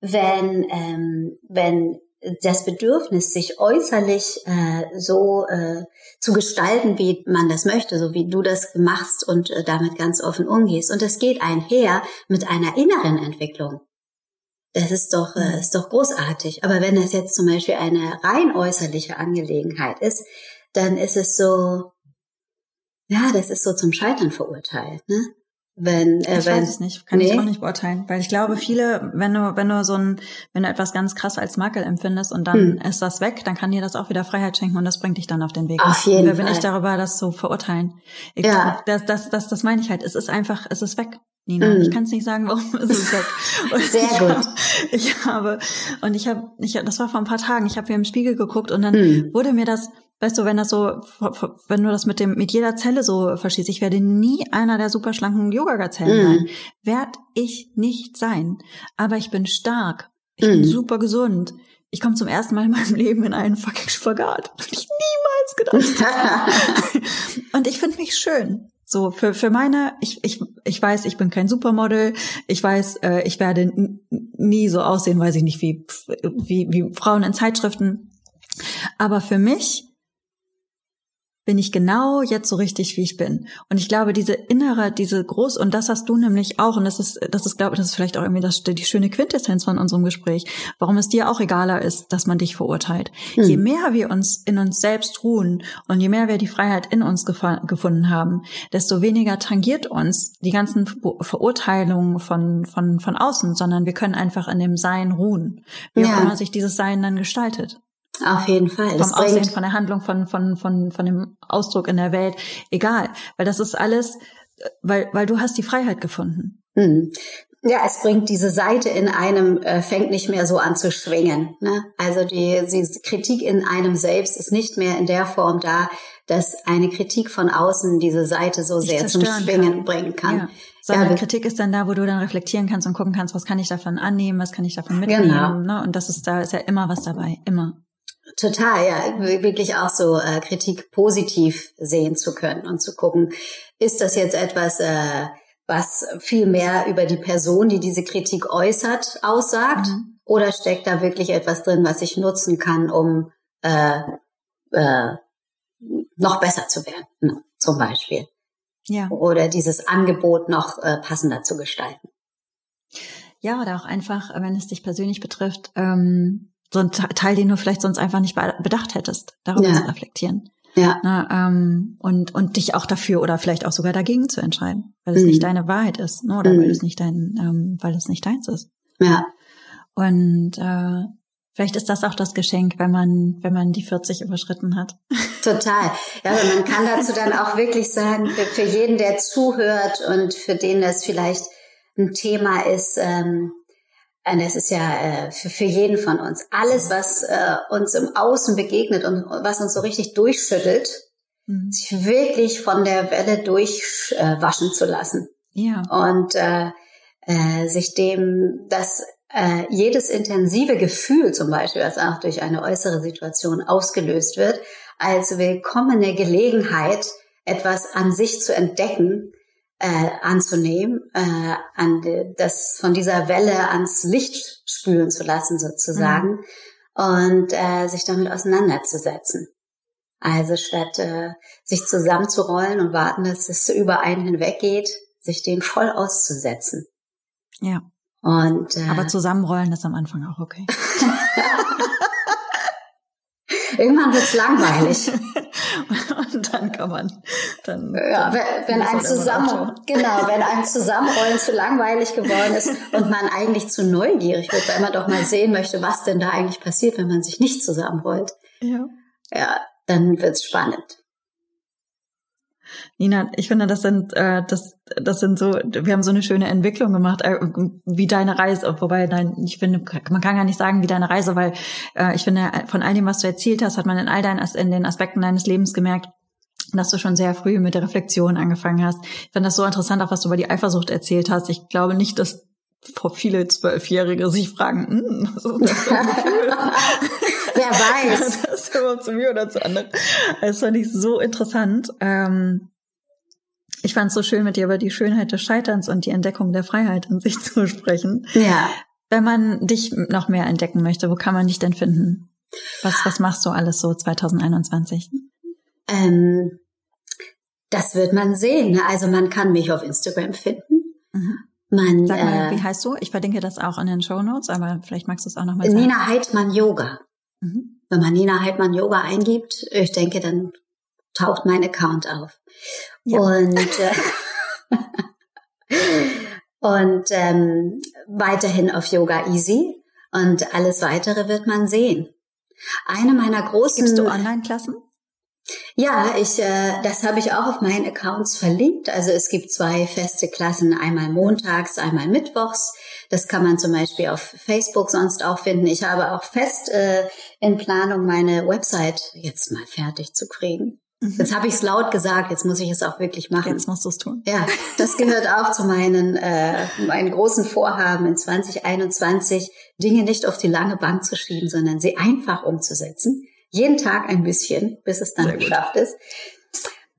wenn ähm, wenn das Bedürfnis, sich äußerlich äh, so äh, zu gestalten, wie man das möchte, so wie du das machst und äh, damit ganz offen umgehst. Und es geht einher mit einer inneren Entwicklung. Das ist doch, äh, mhm. ist doch großartig. Aber wenn das jetzt zum Beispiel eine rein äußerliche Angelegenheit ist, dann ist es so, ja, das ist so zum Scheitern verurteilt, ne? Wenn, äh, ich wenn, weiß es nicht, kann nee. ich auch nicht beurteilen, weil ich glaube, viele, wenn du, wenn du so ein, wenn du etwas ganz krass als Makel empfindest und dann hm. ist das weg, dann kann dir das auch wieder Freiheit schenken und das bringt dich dann auf den Weg. Auf jeden Wer bin ich darüber, das zu verurteilen? Ich, ja. das, das, das, das meine ich halt. Es ist einfach, es ist weg. Nina. Mm. Ich kann es nicht sagen, warum es ist weg. *laughs* Und Sehr ich gut. Hab, ich habe und ich habe, ich, das war vor ein paar Tagen. Ich habe hier im Spiegel geguckt und dann mm. wurde mir das, weißt du, wenn das so, wenn du das mit dem mit jeder Zelle so verschießt, ich werde nie einer der superschlanken Yoga-Zellen mm. sein. Werd ich nicht sein. Aber ich bin stark. Ich bin super gesund. Ich komme zum ersten Mal in meinem Leben in einen fucking Spagat. *laughs* Hätte ich niemals gedacht. *laughs* und ich finde mich schön. So für für meine, ich ich ich weiß, ich bin kein Supermodel. Ich weiß, äh, ich werde nie so aussehen, weiß ich nicht, wie wie wie Frauen in Zeitschriften. Aber für mich bin ich genau jetzt so richtig, wie ich bin. Und ich glaube, diese innere, diese groß, und das hast du nämlich auch, und das ist, das ist, glaube ich, das ist vielleicht auch irgendwie das, die schöne Quintessenz von unserem Gespräch, warum es dir auch egaler ist, dass man dich verurteilt. Hm. Je mehr wir uns in uns selbst ruhen und je mehr wir die Freiheit in uns gefunden haben, desto weniger tangiert uns die ganzen Verurteilungen von, von, von außen, sondern wir können einfach in dem Sein ruhen, wie ja. auch immer sich dieses Sein dann gestaltet. Auf jeden Fall. Vom Aussehen, von der Handlung, von, von, von, von dem Ausdruck in der Welt. Egal. Weil das ist alles, weil, weil du hast die Freiheit gefunden. Hm. Ja, es bringt diese Seite in einem, äh, fängt nicht mehr so an zu schwingen. Ne? Also die, die Kritik in einem selbst ist nicht mehr in der Form da, dass eine Kritik von außen diese Seite so sehr zum Schwingen kann. bringen kann. Ja. Sondern ja, Kritik ist dann da, wo du dann reflektieren kannst und gucken kannst, was kann ich davon annehmen, was kann ich davon mitnehmen. Genau. Ne? Und das ist da ist ja immer was dabei, immer. Total, ja, wirklich auch so äh, Kritik positiv sehen zu können und zu gucken, ist das jetzt etwas, äh, was viel mehr über die Person, die diese Kritik äußert, aussagt, mhm. oder steckt da wirklich etwas drin, was ich nutzen kann, um äh, äh, noch besser zu werden, ne, zum Beispiel. Ja. Oder dieses Angebot noch äh, passender zu gestalten. Ja, oder auch einfach, wenn es dich persönlich betrifft, ähm, so ein Teil, den du vielleicht sonst einfach nicht bedacht hättest, darüber ja. zu reflektieren. Ja. Na, ähm, und, und dich auch dafür oder vielleicht auch sogar dagegen zu entscheiden, weil es mhm. nicht deine Wahrheit ist, ne? oder mhm. weil es nicht dein, ähm, weil es nicht deins ist. Ja. Und äh, vielleicht ist das auch das Geschenk, wenn man, wenn man die 40 überschritten hat. Total. Ja, aber man kann dazu dann auch wirklich sagen, für, für jeden, der zuhört und für den das vielleicht ein Thema ist, ähm, äh, das ist ja äh, für, für jeden von uns. Alles, was äh, uns im Außen begegnet und was uns so richtig durchschüttelt, mhm. sich wirklich von der Welle durchwaschen äh, zu lassen. Ja. Und äh, äh, sich dem, dass äh, jedes intensive Gefühl zum Beispiel, was auch durch eine äußere Situation ausgelöst wird, als willkommene Gelegenheit, etwas an sich zu entdecken, äh, anzunehmen, äh, an das von dieser Welle ans Licht spülen zu lassen sozusagen mhm. und äh, sich damit auseinanderzusetzen. Also statt äh, sich zusammenzurollen und warten, dass es über einen hinweggeht, sich dem voll auszusetzen. Ja. Und, äh, Aber zusammenrollen ist am Anfang auch okay. *laughs* *laughs* Irgendwann wird's langweilig. *laughs* und dann kann man dann. Ja, wenn, wenn ein zusammen, genau, wenn ein *laughs* Zusammenrollen zu langweilig geworden ist und man eigentlich zu neugierig wird, weil man doch mal sehen möchte, was denn da eigentlich passiert, wenn man sich nicht zusammenrollt. Ja. Ja, dann wird's spannend. Nina, ich finde, das sind, äh, das, das sind so, wir haben so eine schöne Entwicklung gemacht, äh, wie deine Reise, wobei, nein, ich finde, man kann gar nicht sagen, wie deine Reise, weil äh, ich finde, von all dem, was du erzählt hast, hat man in all deinen, in den Aspekten deines Lebens gemerkt, dass du schon sehr früh mit der Reflexion angefangen hast. Ich finde das so interessant, auch was du über die Eifersucht erzählt hast. Ich glaube nicht, dass vor viele Zwölfjährige sich fragen, hm, was ist das für ein Gefühl? *laughs* Wer *laughs* weiß. das immer zu mir oder zu anderen. Das fand ich so interessant. Ähm, ich fand es so schön, mit dir über die Schönheit des Scheiterns und die Entdeckung der Freiheit an sich *laughs* zu sprechen. Ja. Wenn man dich noch mehr entdecken möchte, wo kann man dich denn finden? Was, was machst du alles so 2021? Ähm, das wird man sehen. Also man kann mich auf Instagram finden. Mhm. Man, Sag mal, äh, wie heißt du? Ich verlinke das auch in den Show Notes, aber vielleicht magst du es auch nochmal sagen. Nina Heidmann Yoga. Mhm. Wenn man Nina Heidmann Yoga eingibt, ich denke, dann taucht mein Account auf. Ja. Und, äh, *laughs* und ähm, weiterhin auf Yoga Easy. Und alles weitere wird man sehen. Eine meiner großen. Gibst du Online-Klassen? Ja, ich, äh, das habe ich auch auf meinen Accounts verlinkt. Also es gibt zwei feste Klassen, einmal montags, einmal mittwochs. Das kann man zum Beispiel auf Facebook sonst auch finden. Ich habe auch fest äh, in Planung, meine Website jetzt mal fertig zu kriegen. Mhm. Jetzt habe ich es laut gesagt, jetzt muss ich es auch wirklich machen. Jetzt musst du es tun. Ja, das gehört auch zu meinen, äh, meinen großen Vorhaben in 2021, Dinge nicht auf die lange Bank zu schieben, sondern sie einfach umzusetzen. Jeden Tag ein bisschen, bis es dann geschafft ist.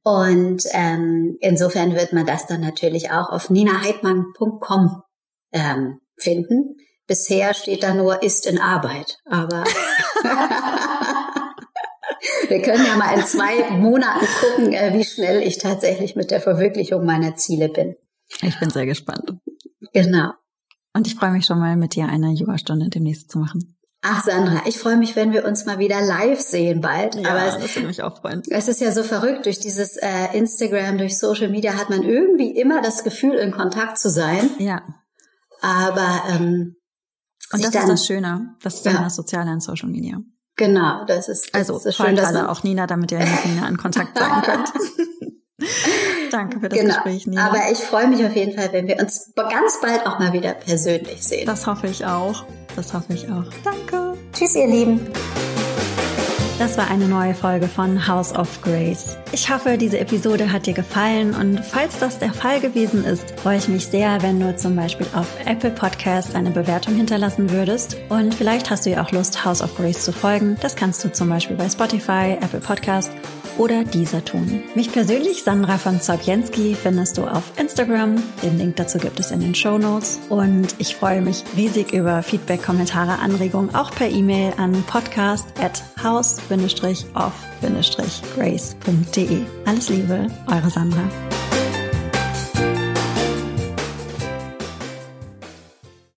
Und ähm, insofern wird man das dann natürlich auch auf ninaheidmann.com ähm, finden. Bisher steht da nur ist in Arbeit, aber *laughs* wir können ja mal in zwei Monaten gucken, äh, wie schnell ich tatsächlich mit der Verwirklichung meiner Ziele bin. Ich bin sehr gespannt. Genau. Und ich freue mich schon mal mit dir eine Yoga-Stunde demnächst zu machen. Ach Sandra, ich freue mich, wenn wir uns mal wieder live sehen bald. Ja, Aber das würde mich auch freuen. Es ist ja so verrückt, durch dieses äh, Instagram, durch Social Media hat man irgendwie immer das Gefühl, in Kontakt zu sein. Ja. Aber ähm, und das ist das Schöne, das ist ja. das Soziale an Social Media. Genau, das ist das also ist schön, dass alle auch Nina, damit ihr mit Nina in Kontakt sein *laughs* könnt. Danke für das genau. Gespräch, Nina. Aber ich freue mich auf jeden Fall, wenn wir uns ganz bald auch mal wieder persönlich sehen. Das hoffe ich auch. Das hoffe ich auch. Danke. Tschüss, ihr Lieben. Das war eine neue Folge von House of Grace. Ich hoffe, diese Episode hat dir gefallen und falls das der Fall gewesen ist, freue ich mich sehr, wenn du zum Beispiel auf Apple Podcast eine Bewertung hinterlassen würdest und vielleicht hast du ja auch Lust, House of Grace zu folgen. Das kannst du zum Beispiel bei Spotify, Apple Podcast oder dieser tun. Mich persönlich, Sandra von Zobjenski, findest du auf Instagram. Den Link dazu gibt es in den Show Notes. Und ich freue mich riesig über Feedback, Kommentare, Anregungen, auch per E-Mail an podcast at house-off-grace.de. Alles Liebe, eure Sandra.